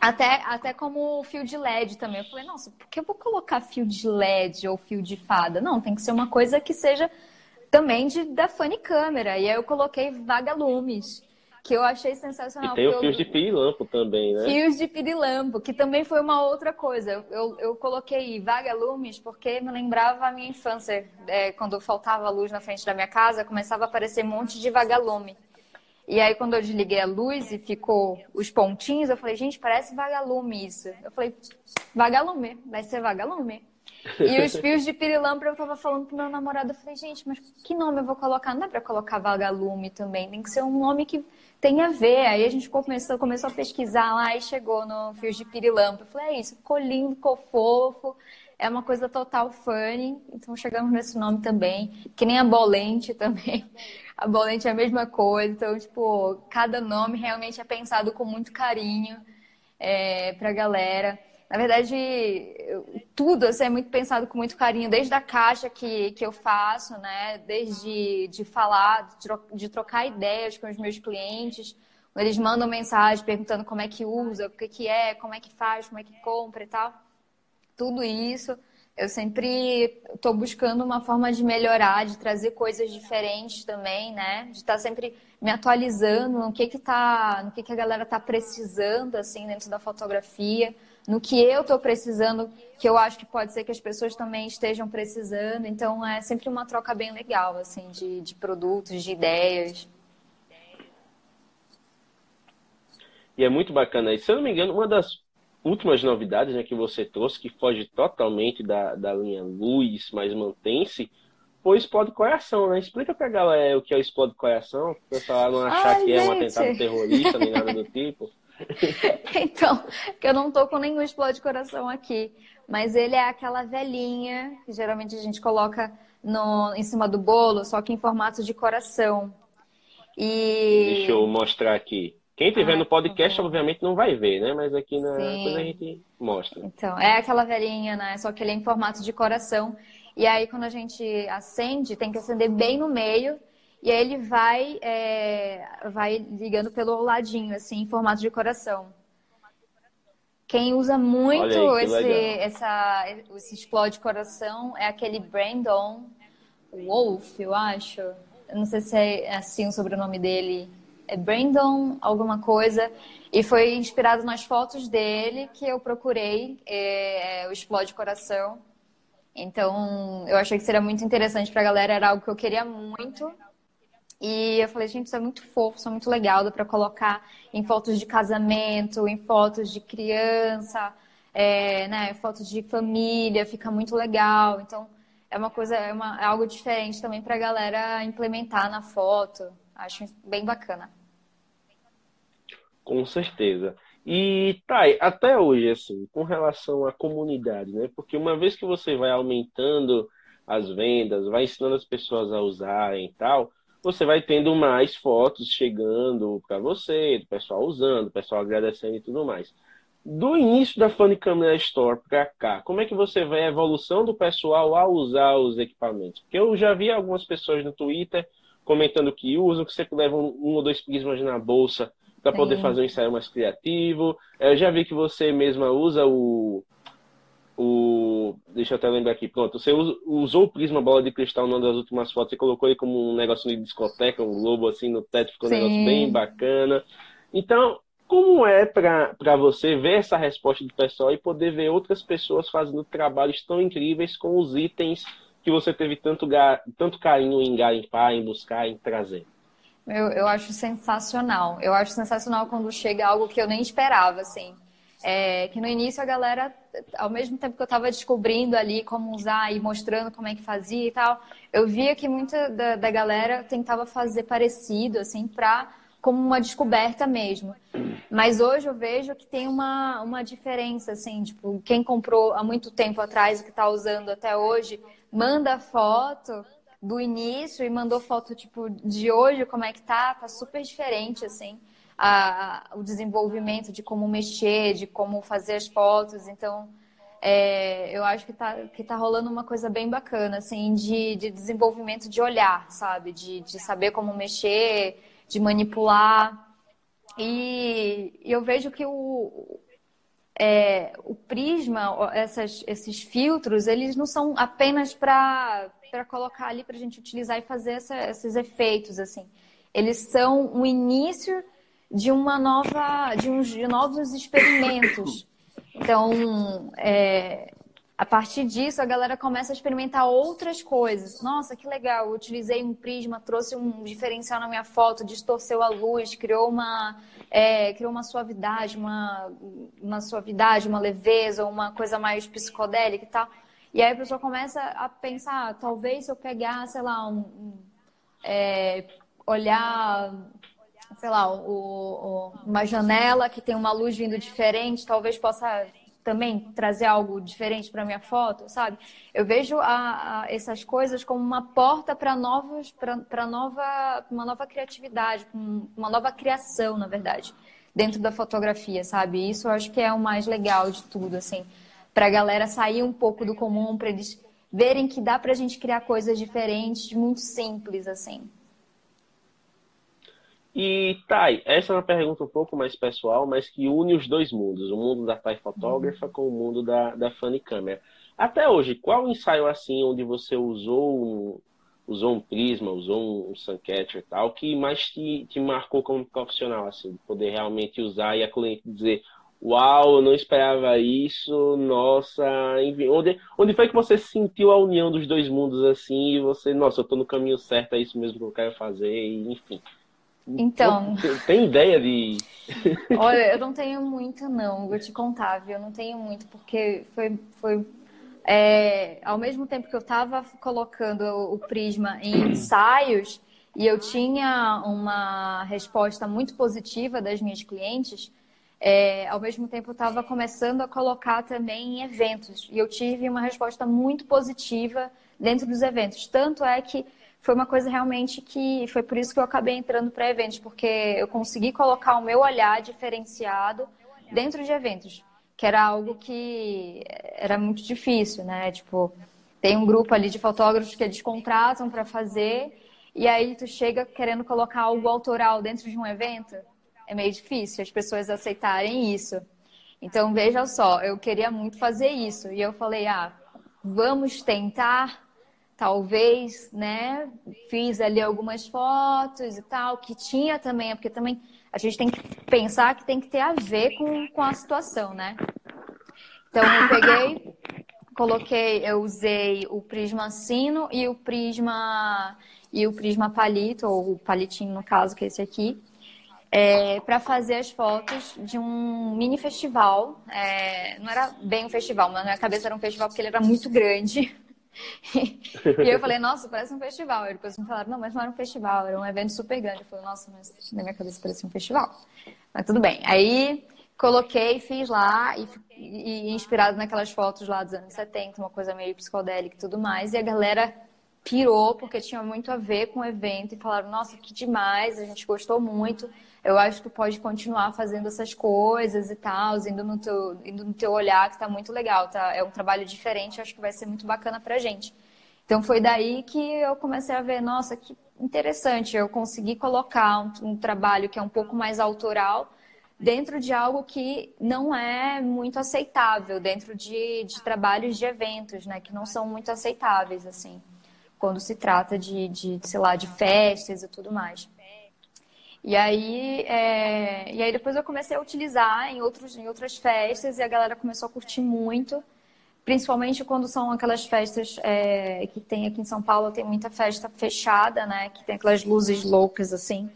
Até, até como fio de LED também. Eu falei, nossa, por que eu vou colocar fio de LED ou fio de fada? Não, tem que ser uma coisa que seja também de, da Funny Câmera. E aí eu coloquei vagalumes que eu achei sensacional. E tem o fios eu... de pirilampo também, né? Fios de pirilampo, que também foi uma outra coisa. Eu, eu coloquei vagalumes porque me lembrava a minha infância. É, quando faltava luz na frente da minha casa, começava a aparecer um monte de vagalume. E aí, quando eu desliguei a luz e ficou os pontinhos, eu falei, gente, parece vagalume isso. Eu falei, vagalume, vai ser vagalume. E os fios de pirilampo eu tava falando pro meu namorado, eu falei, gente, mas que nome eu vou colocar? Não dá pra colocar vagalume também, tem que ser um nome que tem a ver. Aí a gente começou, começou a pesquisar lá e chegou no Fios de Pirilampo. Eu falei, é isso, ficou lindo, ficou fofo. É uma coisa total funny. Então chegamos nesse nome também. Que nem a Bolente também. A Bolente é a mesma coisa. Então, tipo, cada nome realmente é pensado com muito carinho é, pra galera. Na verdade, tudo assim, é muito pensado com muito carinho, desde a caixa que, que eu faço, né? Desde de falar, de trocar ideias com os meus clientes. Eles mandam mensagem perguntando como é que usa, o que, que é, como é que faz, como é que compra e tal. Tudo isso. Eu sempre estou buscando uma forma de melhorar, de trazer coisas diferentes também, né? De estar tá sempre me atualizando no que que tá, no que que a galera está precisando assim dentro da fotografia no que eu estou precisando, que eu acho que pode ser que as pessoas também estejam precisando. Então é sempre uma troca bem legal, assim, de, de produtos, de ideias. E é muito bacana. E se eu não me engano, uma das últimas novidades né, que você trouxe, que foge totalmente da, da linha luz, mas mantém-se, foi o Explode Coração, né? Explica pra galera o que é o Explode Coração, para o pessoal não achar Ai, que gente. é um atentado terrorista nem nada do tipo. então, que eu não tô com nenhum explode coração aqui. Mas ele é aquela velhinha que geralmente a gente coloca no, em cima do bolo, só que em formato de coração. E... Deixa eu mostrar aqui. Quem tiver ah, no podcast, obviamente, não vai ver, né? Mas aqui na coisa a gente mostra. Então, é aquela velhinha, né? Só que ele é em formato de coração. E aí, quando a gente acende, tem que acender bem no meio e aí ele vai, é, vai ligando pelo ladinho, assim, em formato de coração. Quem usa muito aí, esse, essa, esse explode coração é aquele Brandon Wolf, eu acho. Eu não sei se é assim o sobrenome dele. É Brandon alguma coisa. E foi inspirado nas fotos dele que eu procurei é, o explode coração. Então, eu achei que seria muito interessante para a galera, era algo que eu queria muito. E eu falei, gente, isso é muito fofo, isso é muito legal, dá para colocar em fotos de casamento, em fotos de criança, é, né, fotos de família, fica muito legal. Então, é uma coisa, é, uma, é algo diferente também para a galera implementar na foto. Acho bem bacana. Com certeza. E tá, até hoje, assim, com relação à comunidade, né? Porque uma vez que você vai aumentando as vendas, vai ensinando as pessoas a usarem e tal, você vai tendo mais fotos chegando para você, do pessoal usando, do pessoal agradecendo e tudo mais. Do início da Funny Camera Store para cá, como é que você vê a evolução do pessoal ao usar os equipamentos? Porque eu já vi algumas pessoas no Twitter comentando que usam, que sempre levam um ou dois prismas na bolsa para poder fazer um ensaio mais criativo. Eu já vi que você mesma usa o o. Deixa eu até lembrar aqui. Pronto, você usou o prisma bola de cristal numa das últimas fotos, você colocou ele como um negócio de discoteca, um globo assim no teto, ficou Sim. um negócio bem bacana. Então, como é para você ver essa resposta do pessoal e poder ver outras pessoas fazendo trabalhos tão incríveis com os itens que você teve tanto, tanto carinho em garimpar, em buscar, em trazer? Eu, eu acho sensacional. Eu acho sensacional quando chega algo que eu nem esperava, assim. É, que no início a galera, ao mesmo tempo que eu estava descobrindo ali como usar e mostrando como é que fazia e tal, eu via que muita da, da galera tentava fazer parecido, assim, para como uma descoberta mesmo. Mas hoje eu vejo que tem uma, uma diferença, assim, tipo, quem comprou há muito tempo atrás e que está usando até hoje, manda foto do início e mandou foto, tipo, de hoje, como é que tá, tá super diferente, assim a, o desenvolvimento de como mexer, de como fazer as fotos. Então, é, eu acho que tá, que tá rolando uma coisa bem bacana, assim, de, de desenvolvimento de olhar, sabe? De, de saber como mexer, de manipular. E, e eu vejo que o, é, o prisma, essas, esses filtros, eles não são apenas para colocar ali para a gente utilizar e fazer essa, esses efeitos, assim. Eles são o início de uma nova, de uns de novos experimentos. Então, é, a partir disso, a galera começa a experimentar outras coisas. Nossa, que legal! Eu utilizei um prisma, trouxe um diferencial na minha foto, distorceu a luz, criou uma, é, criou uma suavidade, uma, uma suavidade, uma leveza, uma coisa mais psicodélica e tal. E aí a pessoa começa a pensar, talvez se eu pegar, sei lá, um, um é, olhar sei lá, o, o, uma janela que tem uma luz vindo diferente, talvez possa também trazer algo diferente para minha foto, sabe? Eu vejo a, a, essas coisas como uma porta para novos, para nova, uma nova criatividade, uma nova criação, na verdade, dentro da fotografia, sabe? Isso eu acho que é o mais legal de tudo, assim, para a galera sair um pouco do comum, para eles verem que dá para a gente criar coisas diferentes, muito simples, assim. E, Thay, essa é uma pergunta um pouco mais pessoal, mas que une os dois mundos, o mundo da Thay fotógrafa com o mundo da, da Funny Câmera. Até hoje, qual ensaio assim onde você usou um, usou um prisma, usou um, Suncat e tal, que mais te, te marcou como profissional, assim, de poder realmente usar e a cliente dizer, uau, eu não esperava isso, nossa, enfim, onde, onde foi que você sentiu a união dos dois mundos assim e você, nossa, eu tô no caminho certo, é isso mesmo que eu quero fazer, e, enfim. Então. Tem ideia de. Olha, eu não tenho muito, não. Vou te contar, viu? Eu não tenho muito, porque foi. foi é, ao mesmo tempo que eu estava colocando o Prisma em ensaios e eu tinha uma resposta muito positiva das minhas clientes, é, ao mesmo tempo eu estava começando a colocar também em eventos e eu tive uma resposta muito positiva dentro dos eventos. Tanto é que foi uma coisa realmente que foi por isso que eu acabei entrando para eventos, porque eu consegui colocar o meu olhar diferenciado dentro de eventos, que era algo que era muito difícil, né? Tipo, tem um grupo ali de fotógrafos que eles contratam para fazer e aí tu chega querendo colocar algo autoral dentro de um evento, é meio difícil as pessoas aceitarem isso. Então, veja só, eu queria muito fazer isso e eu falei, ah, vamos tentar talvez, né? Fiz ali algumas fotos e tal, que tinha também, porque também a gente tem que pensar que tem que ter a ver com, com a situação, né? Então eu peguei, coloquei, eu usei o prisma sino e o prisma e o prisma palito, ou o palitinho no caso, que é esse aqui, é, para fazer as fotos de um mini festival. É, não era bem um festival, mas na minha cabeça era um festival porque ele era muito grande. e eu falei, nossa, parece um festival. E depois me falaram, não, mas não era um festival, era um evento super grande. Eu falei, nossa, mas na minha cabeça parecia um festival. Mas tudo bem. Aí coloquei, fiz lá, e, e, inspirado naquelas fotos lá dos anos 70, uma coisa meio psicodélica e tudo mais. E a galera pirou, porque tinha muito a ver com o evento, e falaram, nossa, que demais, a gente gostou muito eu acho que tu pode continuar fazendo essas coisas e tal, indo no teu, indo no teu olhar, que tá muito legal, tá? É um trabalho diferente, acho que vai ser muito bacana pra gente. Então foi daí que eu comecei a ver, nossa, que interessante, eu consegui colocar um, um trabalho que é um pouco mais autoral dentro de algo que não é muito aceitável, dentro de, de trabalhos de eventos, né? Que não são muito aceitáveis, assim, quando se trata de, de sei lá, de festas e tudo mais. E aí, é... e aí depois eu comecei a utilizar em, outros, em outras festas e a galera começou a curtir muito. principalmente quando são aquelas festas é, que tem aqui em São Paulo, tem muita festa fechada, né? Que tem aquelas luzes loucas assim.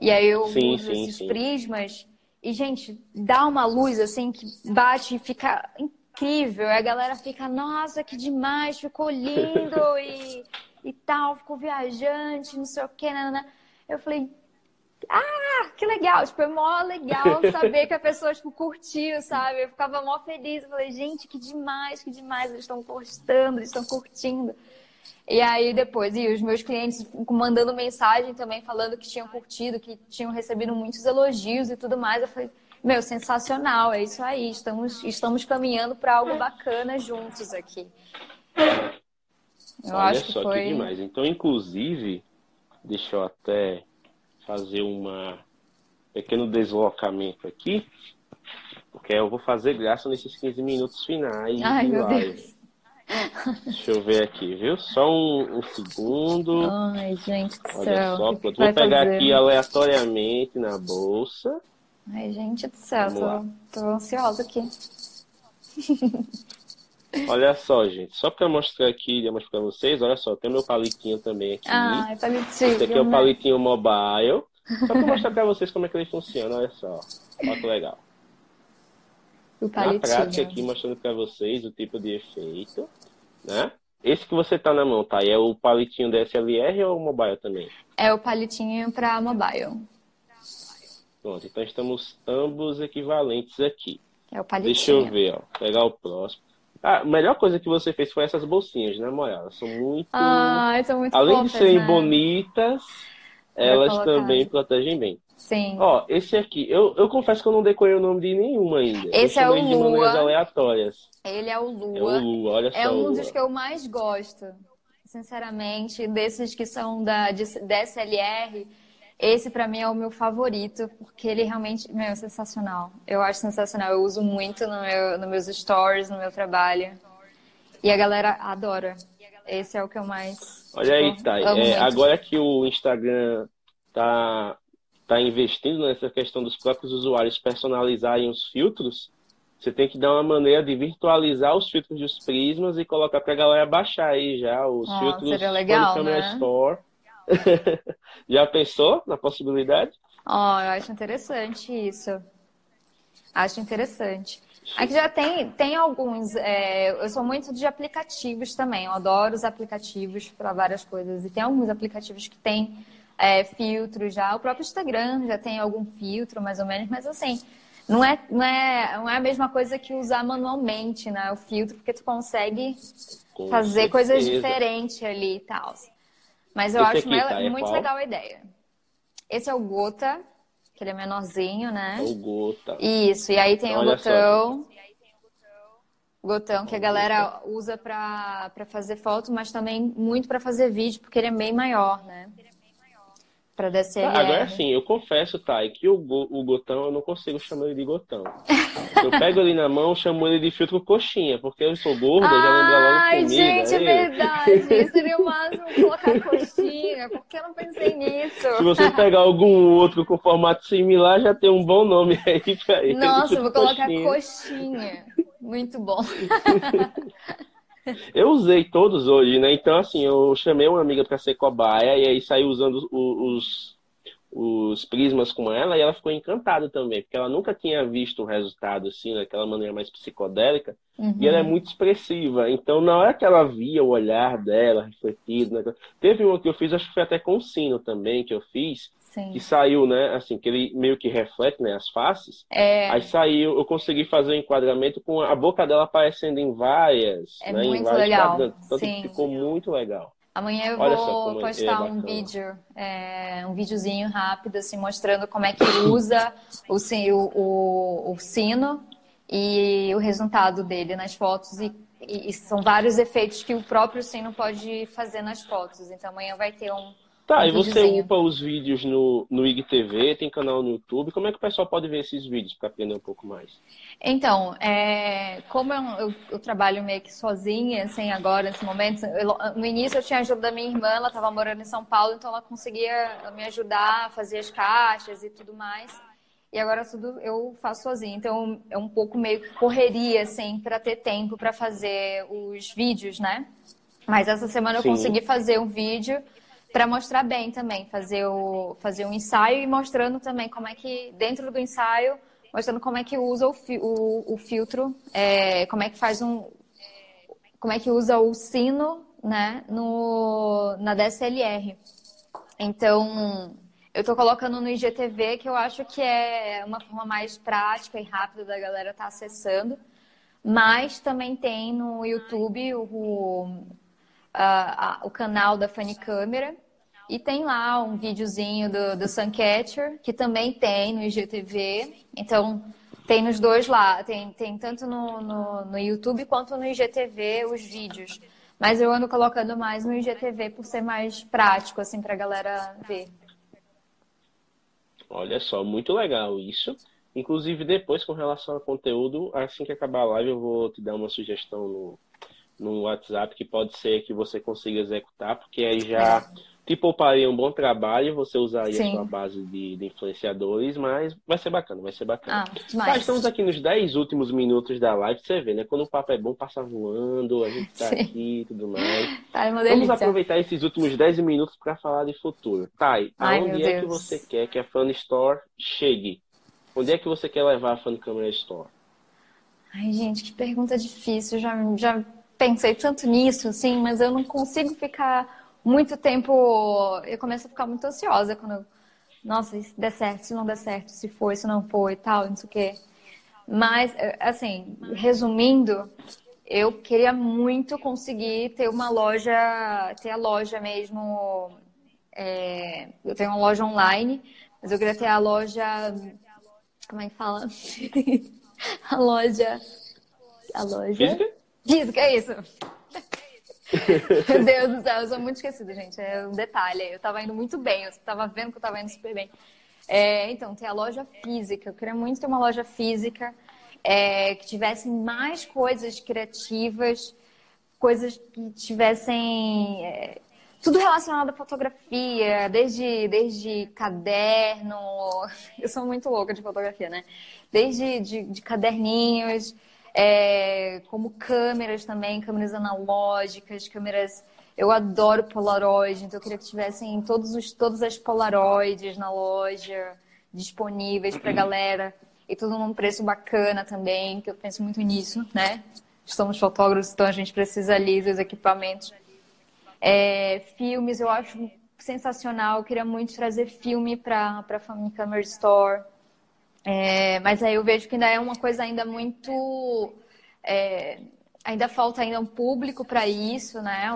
E aí eu sim, uso sim, esses sim. prismas e, gente, dá uma luz assim que bate e fica incrível. E a galera fica, nossa, que demais, ficou lindo e, e tal, ficou viajante, não sei o que, né. Eu falei, ah, que legal, tipo, é mó legal saber que a pessoa, tipo, curtiu, sabe? Eu ficava mó feliz, eu falei, gente, que demais, que demais, eles estão gostando, eles estão curtindo. E aí depois, e os meus clientes mandando mensagem também, falando que tinham curtido, que tinham recebido muitos elogios e tudo mais. Eu falei, meu, sensacional, é isso aí, estamos, estamos caminhando para algo bacana juntos aqui. Eu Olha acho que só foi... que demais. Então, inclusive, deixa eu até fazer um pequeno deslocamento aqui, porque eu vou fazer graça nesses 15 minutos finais Ai, live. Deus. Deixa eu ver aqui, viu? Só um, um segundo. Ai, gente do Olha céu. Só, vou pegar fazer? aqui aleatoriamente na bolsa. Ai, gente do céu, tô, tô ansiosa aqui. Olha só, gente, só para mostrar aqui, mostrar para vocês, olha só, tem meu palitinho também aqui. Ah, é palitinho. Esse aqui é o palitinho mobile. Só para mostrar para vocês como é que ele funciona, olha só. Olha que legal. O palitinho. Na prática aqui, mostrando para vocês o tipo de efeito, né? Esse que você tá na mão, tá? E é o palitinho DSLR ou o mobile também? É o palitinho para mobile. Pronto, então estamos ambos equivalentes aqui. É o palitinho. Deixa eu ver, ó. Pegar o próximo. A melhor coisa que você fez foi essas bolsinhas, né? Elas são muito. Ah, são muito Além fofas, de serem né? bonitas, elas também protegem bem. Sim. Ó, esse aqui, eu, eu confesso que eu não decorei o nome de nenhuma ainda. Esse eu é o de Lua. maneiras aleatórias. Ele é o Lua. É o Lua, olha só. É um dos que eu mais gosto, sinceramente. Desses que são da DSLR, esse para mim é o meu favorito, porque ele realmente, meu, é sensacional. Eu acho sensacional. Eu uso muito no meu, nos meus stories, no meu trabalho. E a galera adora. Esse é o que eu mais. Olha aí, Thay. É, agora que o Instagram tá, tá investindo nessa questão dos próprios usuários personalizarem os filtros, você tem que dar uma maneira de virtualizar os filtros dos prismas e colocar pra galera baixar aí já os Ah, filtros seria legal, Camera né? Store. já pensou na possibilidade? Ó, eu acho interessante isso. Acho interessante. Aqui já tem, tem alguns. é, eu sou muito de aplicativos também. Eu adoro os aplicativos para várias coisas. E tem alguns aplicativos que tem é, filtros já. O próprio Instagram já tem algum filtro, mais ou menos, mas assim. Não é, não, é, não é a mesma coisa que usar manualmente, né? O filtro, porque tu consegue Com fazer certeza. coisas diferentes ali e tal. Mas eu Esse acho aqui, tá? É muito qual? legal a ideia. Esse é o Gota, que ele é menorzinho, né? É o Gota. Isso, e aí tem o Olha só, Gotão. Gotão que a galera usa pra, pra fazer foto, mas também muito pra fazer vídeo, porque ele é bem maior, né? Pra DSLR. Tá, agora sim, eu confesso, Thay, que o, go- o gotão eu não consigo chamar ele de gotão. Eu pego ele na mão, chamo ele de filtro coxinha, porque eu sou gordo, eu já lembro logo Ai, comida. gente, é verdade. Seria o máximo colocar coxinha. Por que eu não pensei nisso? Se você pegar algum outro com formato similar, já tem um bom nome aí pra ele. Nossa, vou filtro colocar coxinha. coxinha. Muito bom. Eu usei todos hoje, né? Então, assim, eu chamei uma amiga pra ser cobaia e aí saí usando os, os prismas com ela e ela ficou encantada também, porque ela nunca tinha visto o resultado assim, daquela maneira mais psicodélica. Uhum. E ela é muito expressiva. Então, na hora que ela via o olhar dela refletido, né? teve uma que eu fiz, acho que foi até com o sino também, que eu fiz, Sim. que saiu, né? Assim, que ele meio que reflete, né? As faces. É, Aí saiu, eu consegui fazer o enquadramento com a boca dela aparecendo em várias, É né? Muito vários legal. Tanto sim. que ficou muito legal. Amanhã eu Olha vou como é postar um vídeo, é, um videozinho rápido, assim, mostrando como é que usa o, o, o, sino e o resultado dele nas fotos. E- e são vários efeitos que o próprio sino pode fazer nas fotos. Então amanhã vai ter um. Tá, e você videozinho. upa os vídeos no, no IGTV, tem canal no YouTube. Como é que o pessoal pode ver esses vídeos para aprender um pouco mais? Então, é, como eu, eu- eu trabalho meio que sozinha, assim, agora, nesse momento, eu- no início eu tinha ajuda da minha irmã, ela estava morando em São Paulo, então ela conseguia me ajudar a fazer as caixas e tudo mais. e agora tudo eu faço sozinha. Então é um pouco meio que correria, assim, para ter tempo para fazer os vídeos, né? Mas essa semana Sim. eu consegui fazer um vídeo para mostrar bem também, fazer, o, fazer um ensaio e mostrando também como é que, dentro do ensaio, mostrando como é que usa o, fi, o, o filtro, é, como é que faz um. como é que usa o sino né, no, na DSLR. Então, eu estou colocando no IGTV, que eu acho que é uma forma mais prática e rápida da galera estar tá acessando. Mas também tem no YouTube o, a, a, o canal da Funny Câmera. E tem lá um videozinho do, do Suncatcher, que também tem no IGTV. Então, tem nos dois lá. Tem, tem tanto no, no, no YouTube quanto no IGTV os vídeos. Mas eu ando colocando mais no IGTV por ser mais prático, assim, pra galera ver. Olha só, muito legal isso. Inclusive, depois, com relação ao conteúdo, assim que acabar a live, eu vou te dar uma sugestão no, no WhatsApp que pode ser que você consiga executar, porque aí já. É te pouparia um bom trabalho, você usaria Sim. a sua base de, de, influenciadores, mas vai ser bacana, vai ser bacana. Ah, demais. Tá, estamos aqui nos 10 últimos minutos da live, você vê, né? Quando o papo é bom, passa voando, a gente tá Sim. aqui e tudo mais. Ai, Vamos aproveitar esses últimos 10 minutos para falar de futuro. Thay, Ai, aonde é que você quer que a Fan Store chegue? Onde é que você quer levar a Fan Camera Store? Ai, gente, que pergunta difícil. Já, já pensei tanto nisso, assim, mas eu não consigo ficar muito tempo, eu começo a ficar muito ansiosa quando, nossa, se der certo, se não der certo, se foi, se não foi e tal, não sei o quê. Mas, é, assim, resumindo, eu queria muito conseguir ter uma loja, ter a loja mesmo. É, eu tenho uma loja online, mas eu queria ter a loja. Como é que fala? a loja. A loja. Física? Física, é isso. Meu Deus do céu, eu sou muito esquecida, gente. É um detalhe. Eu tava indo muito bem, eu tava vendo que eu tava indo super bem. É, então, tem a loja física. Eu queria muito ter uma loja física é, que tivesse mais coisas criativas, coisas que tivessem é, tudo relacionado à fotografia, desde, desde caderno. Eu sou muito louca de fotografia, né? Desde de, de caderninhos é, como câmeras também, câmeras analógicas, câmeras. Eu adoro Polaroid, então eu queria que tivessem todos os, todas as Polaroids na loja disponíveis para a galera e tudo num preço bacana também, que eu penso muito nisso, né? Somos fotógrafos, então a gente precisa ali dos equipamentos. É, filmes, eu acho sensacional. Eu queria muito trazer filme para a Family Camera Store. É, mas aí eu vejo que ainda é uma coisa ainda muito. É, ainda falta ainda um público para isso, né?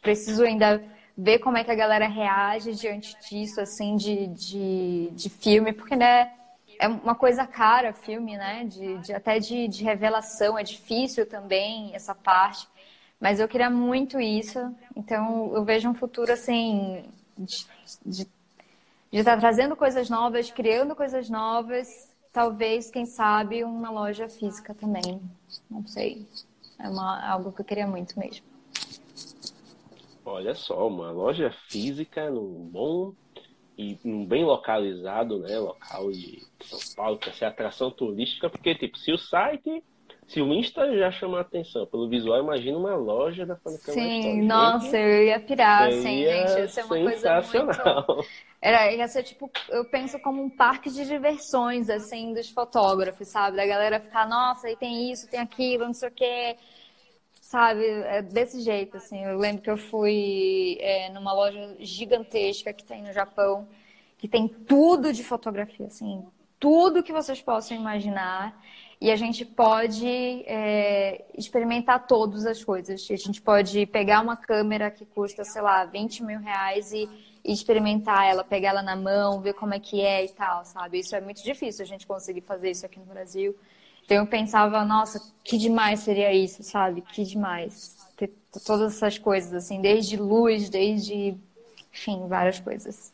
preciso ainda ver como é que a galera reage diante disso, assim, de, de, de filme, porque né, é uma coisa cara filme, né? De, de até de, de revelação, é difícil também essa parte. Mas eu queria muito isso, então eu vejo um futuro assim de, de de estar trazendo coisas novas, criando coisas novas, talvez, quem sabe, uma loja física também. Não sei. É uma, algo que eu queria muito mesmo. Olha só, uma loja física num bom e num bem localizado, né? Local de São Paulo, para ser atração turística, porque, tipo, se o site se o Insta já chama a atenção pelo visual, imagina uma loja da Fanicama Sim, nossa, eu ia pirar, sim, gente. Isso é uma coisa muito... Era, ia ser tipo, eu penso como um parque de diversões, assim, dos fotógrafos, sabe? Da galera ficar, nossa, aí tem isso, tem aquilo, não sei o quê. Sabe? É desse jeito, assim. Eu lembro que eu fui é, numa loja gigantesca que tem no Japão, que tem tudo de fotografia, assim, tudo que vocês possam imaginar. E a gente pode é, experimentar todas as coisas. A gente pode pegar uma câmera que custa, sei lá, 20 mil reais e experimentar ela, pegar ela na mão, ver como é que é e tal, sabe? Isso é muito difícil a gente conseguir fazer isso aqui no Brasil. Então eu pensava, nossa, que demais seria isso, sabe? Que demais. Ter todas essas coisas, assim, desde luz, desde, enfim, várias coisas.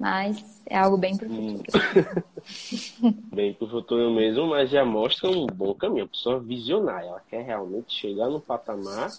Mas é algo bem pro futuro. bem pro futuro mesmo, mas já mostra um bom caminho. A pessoa visionária, ela quer realmente chegar no patamar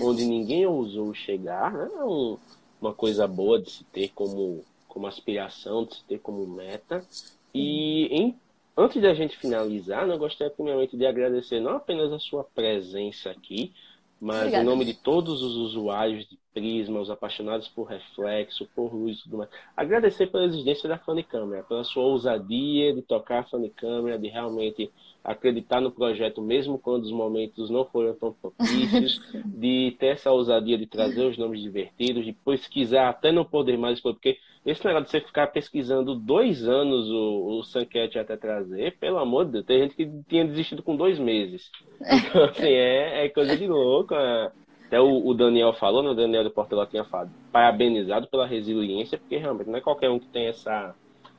onde ninguém ousou chegar, né? Um, uma coisa boa de se ter como, como aspiração, de se ter como meta. E em, antes da gente finalizar, eu gostaria primeiramente de agradecer não apenas a sua presença aqui, mas Obrigada. em nome de todos os usuários de Prisma, os apaixonados por reflexo, por luz e tudo mais, agradecer pela existência da Câmera, pela sua ousadia de tocar a Câmera, de realmente acreditar no projeto mesmo quando os momentos não foram tão propícios, de ter essa ousadia de trazer os nomes divertidos, de pesquisar até não poder mais, porque esse negócio de você ficar pesquisando dois anos o, o Sanquete até trazer, pelo amor de Deus, tem gente que tinha desistido com dois meses. Então, assim, é, é coisa de louco. É. Até o, o, Daniel falou, né? o Daniel do Porteló tinha falado, parabenizado pela resiliência, porque realmente não é qualquer um que tem essa,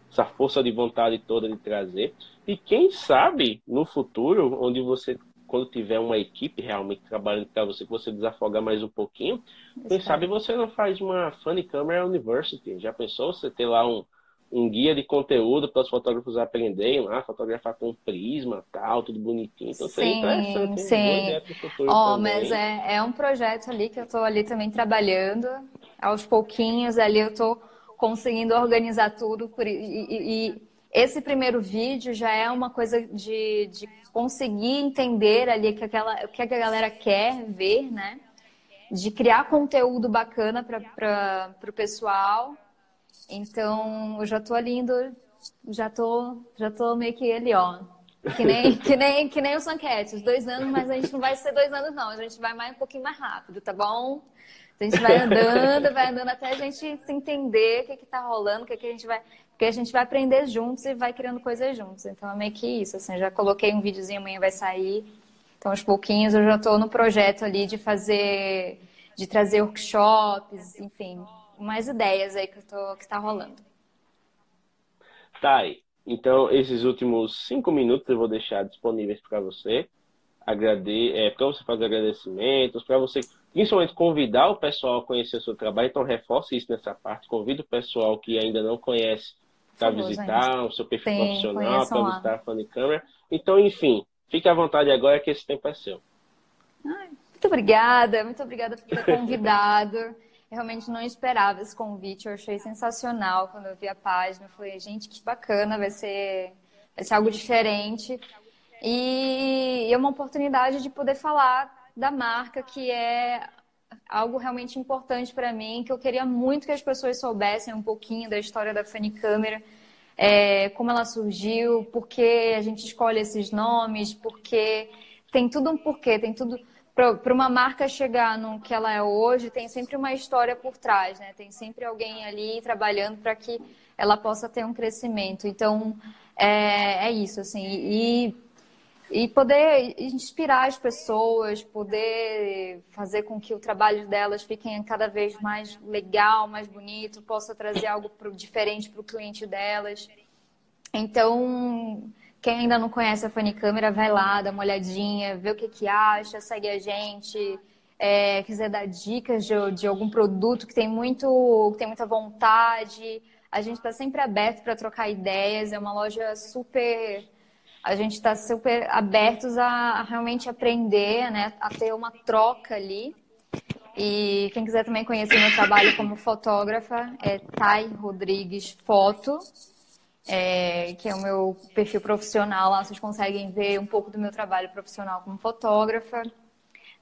essa força de vontade toda de trazer. E quem sabe no futuro, onde você, quando tiver uma equipe realmente trabalhando para você, que você desafogar mais um pouquinho, quem sabe você não faz uma Funny Camera University. Já pensou você ter lá um, um guia de conteúdo para os fotógrafos aprenderem lá, fotografar com prisma, tal, tudo bonitinho. Então, sim, interessante. Sim. Ó, oh, mas é, é um projeto ali que eu estou ali também trabalhando. Aos pouquinhos ali eu estou conseguindo organizar tudo. Por, e, e, e, esse primeiro vídeo já é uma coisa de, de conseguir entender ali que aquela, o que a galera quer ver, né? De criar conteúdo bacana para o pessoal. Então, eu já tô ali indo, já tô, já tô meio que ali, ó. Que nem, que nem, que nem o Sanquete, dois anos, mas a gente não vai ser dois anos, não. A gente vai mais um pouquinho mais rápido, tá bom? A gente vai andando, vai andando até a gente se entender o que, que tá rolando, o que, que a gente vai. Porque a gente vai aprender juntos e vai criando coisas juntos. Então é meio que isso, assim, já coloquei um videozinho, amanhã vai sair. Então, aos pouquinhos, eu já estou no projeto ali de fazer, de trazer workshops, enfim, mais ideias aí que, eu tô, que tá rolando. Tá aí. Então, esses últimos cinco minutos eu vou deixar disponíveis para você. Agrade... É, para você fazer agradecimentos, para você principalmente convidar o pessoal a conhecer o seu trabalho. Então, reforce isso nessa parte. Convida o pessoal que ainda não conhece para visitar gente. o seu perfil Sim, profissional, para visitar a Funny Camera. Então, enfim, fique à vontade agora que esse tempo é seu. Ai, muito obrigada, muito obrigada por ter convidado. Realmente não esperava esse convite, eu achei sensacional quando eu vi a página. Eu falei, gente, que bacana, vai ser, vai ser algo diferente. E é uma oportunidade de poder falar da marca, que é algo realmente importante para mim, que eu queria muito que as pessoas soubessem um pouquinho da história da Funny Câmera, é, como ela surgiu, por que a gente escolhe esses nomes, porque tem tudo um porquê, tem tudo para uma marca chegar no que ela é hoje, tem sempre uma história por trás, né? Tem sempre alguém ali trabalhando para que ela possa ter um crescimento. Então, é, é isso, assim. E e poder inspirar as pessoas, poder fazer com que o trabalho delas fique cada vez mais legal, mais bonito, possa trazer algo pro, diferente para o cliente delas. Então, quem ainda não conhece a Funny Câmera, vai lá, dá uma olhadinha, vê o que, que acha, segue a gente. É, quiser dar dicas de, de algum produto que tem muito, que tem muita vontade, a gente está sempre aberto para trocar ideias. É uma loja super a gente está super abertos a, realmente aprender, né? A ter uma troca ali. E quem quiser também conhecer meu trabalho como fotógrafa é Thay Rodrigues Foto, é, que é o meu perfil profissional. Lá vocês conseguem ver um pouco do meu trabalho profissional como fotógrafa.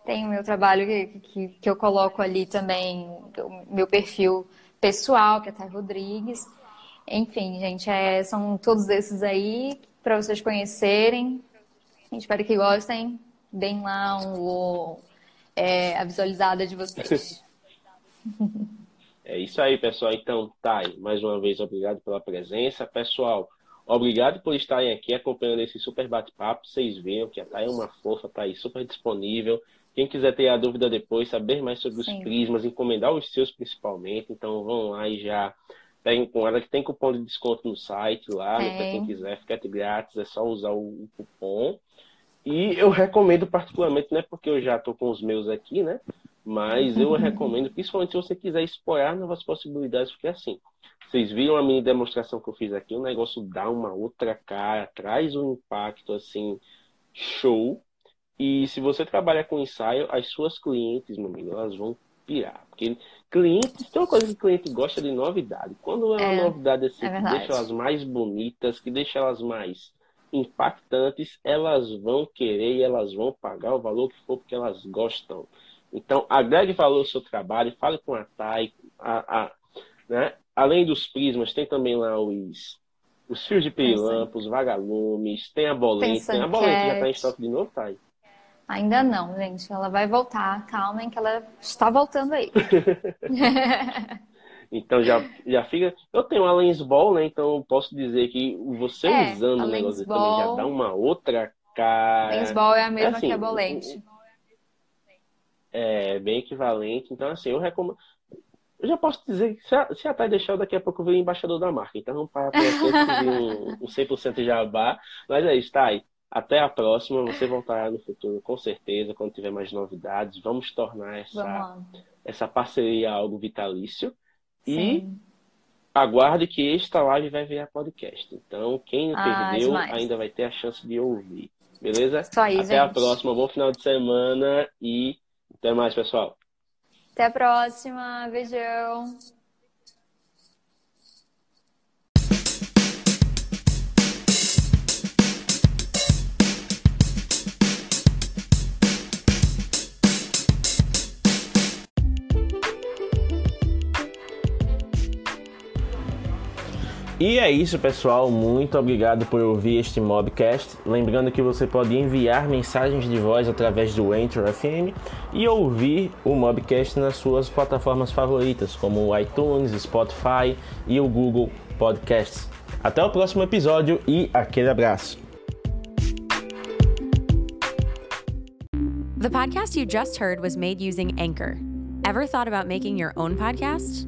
Tem o meu trabalho que, que, que eu coloco ali também, o meu perfil pessoal, que é Thay Rodrigues. Enfim, gente, é, são todos esses aí para vocês conhecerem. Espero que gostem. Deem lá um, é, a visualizada de vocês. É isso aí, pessoal. Então, aí. Mais uma vez, obrigado pela presença. Pessoal, obrigado por estarem aqui acompanhando esse super bate-papo. Vocês viram que a Thay é uma fofa, tá aí super disponível. Quem quiser ter a dúvida depois, saber mais sobre os Sim. prismas, encomendar os seus principalmente, então vão lá e já Peguem com ela que tem cupom de desconto no site lá, né, para quem quiser, fica grátis, é só usar o, cupom. E eu recomendo particularmente, não é porque eu já estou com os meus aqui, né? Mas eu recomendo, principalmente se você quiser explorar novas possibilidades, porque assim, vocês viram a mini demonstração que eu fiz aqui, o negócio dá uma outra cara, traz um impacto assim, show. E se você trabalha com ensaio, as suas clientes, meu amigo, elas vão respirar. Porque clientes, tem uma coisa que o cliente gosta de novidade. Quando é uma é, novidade assim, é que deixa elas mais bonitas, que deixa elas mais impactantes, elas vão querer e elas vão pagar o valor que for porque elas gostam. Então, agregue valor ao seu trabalho, fale com a TAI. A, a, né? Além dos prismas, tem também lá os, os fios de pirilampo, os vagalumes, tem a bolente. Tem a bolente já está em estoque de novo, TAI? Ainda não, gente. Ela vai voltar. Calmem que ela está voltando aí. então já, já fica. Eu tenho a Lens Ball, né? Então eu posso dizer que você é, usando o negócio também já dá uma outra cara. Lens Ball é a mesma é assim, que a Bolente. É, bem equivalente. Então, assim, eu recomendo. Eu já posso dizer que se a, se a Thay deixar, daqui a pouco eu viro embaixador da marca. Então, vamos por aqui um, um 100% jabá. Mas é isso, Thay. Até a próxima. Você voltará no futuro, com certeza, quando tiver mais novidades. Vamos tornar essa, essa parceria algo vitalício. E Sim. aguarde que esta live vai virar podcast. Então, quem não ah, perdeu, ainda vai ter a chance de ouvir. Beleza? Isso aí, Até gente. a próxima. Bom final de semana e até mais, pessoal. Até a próxima. Beijão. E é isso, pessoal. Muito obrigado por ouvir este Mobcast. Lembrando que você pode enviar mensagens de voz através do Anchor FM e ouvir o Mobcast nas suas plataformas favoritas, como o iTunes, Spotify e o Google Podcasts. Até o próximo episódio e aquele abraço. The podcast you just heard was made using Anchor. Ever thought about making your own podcast?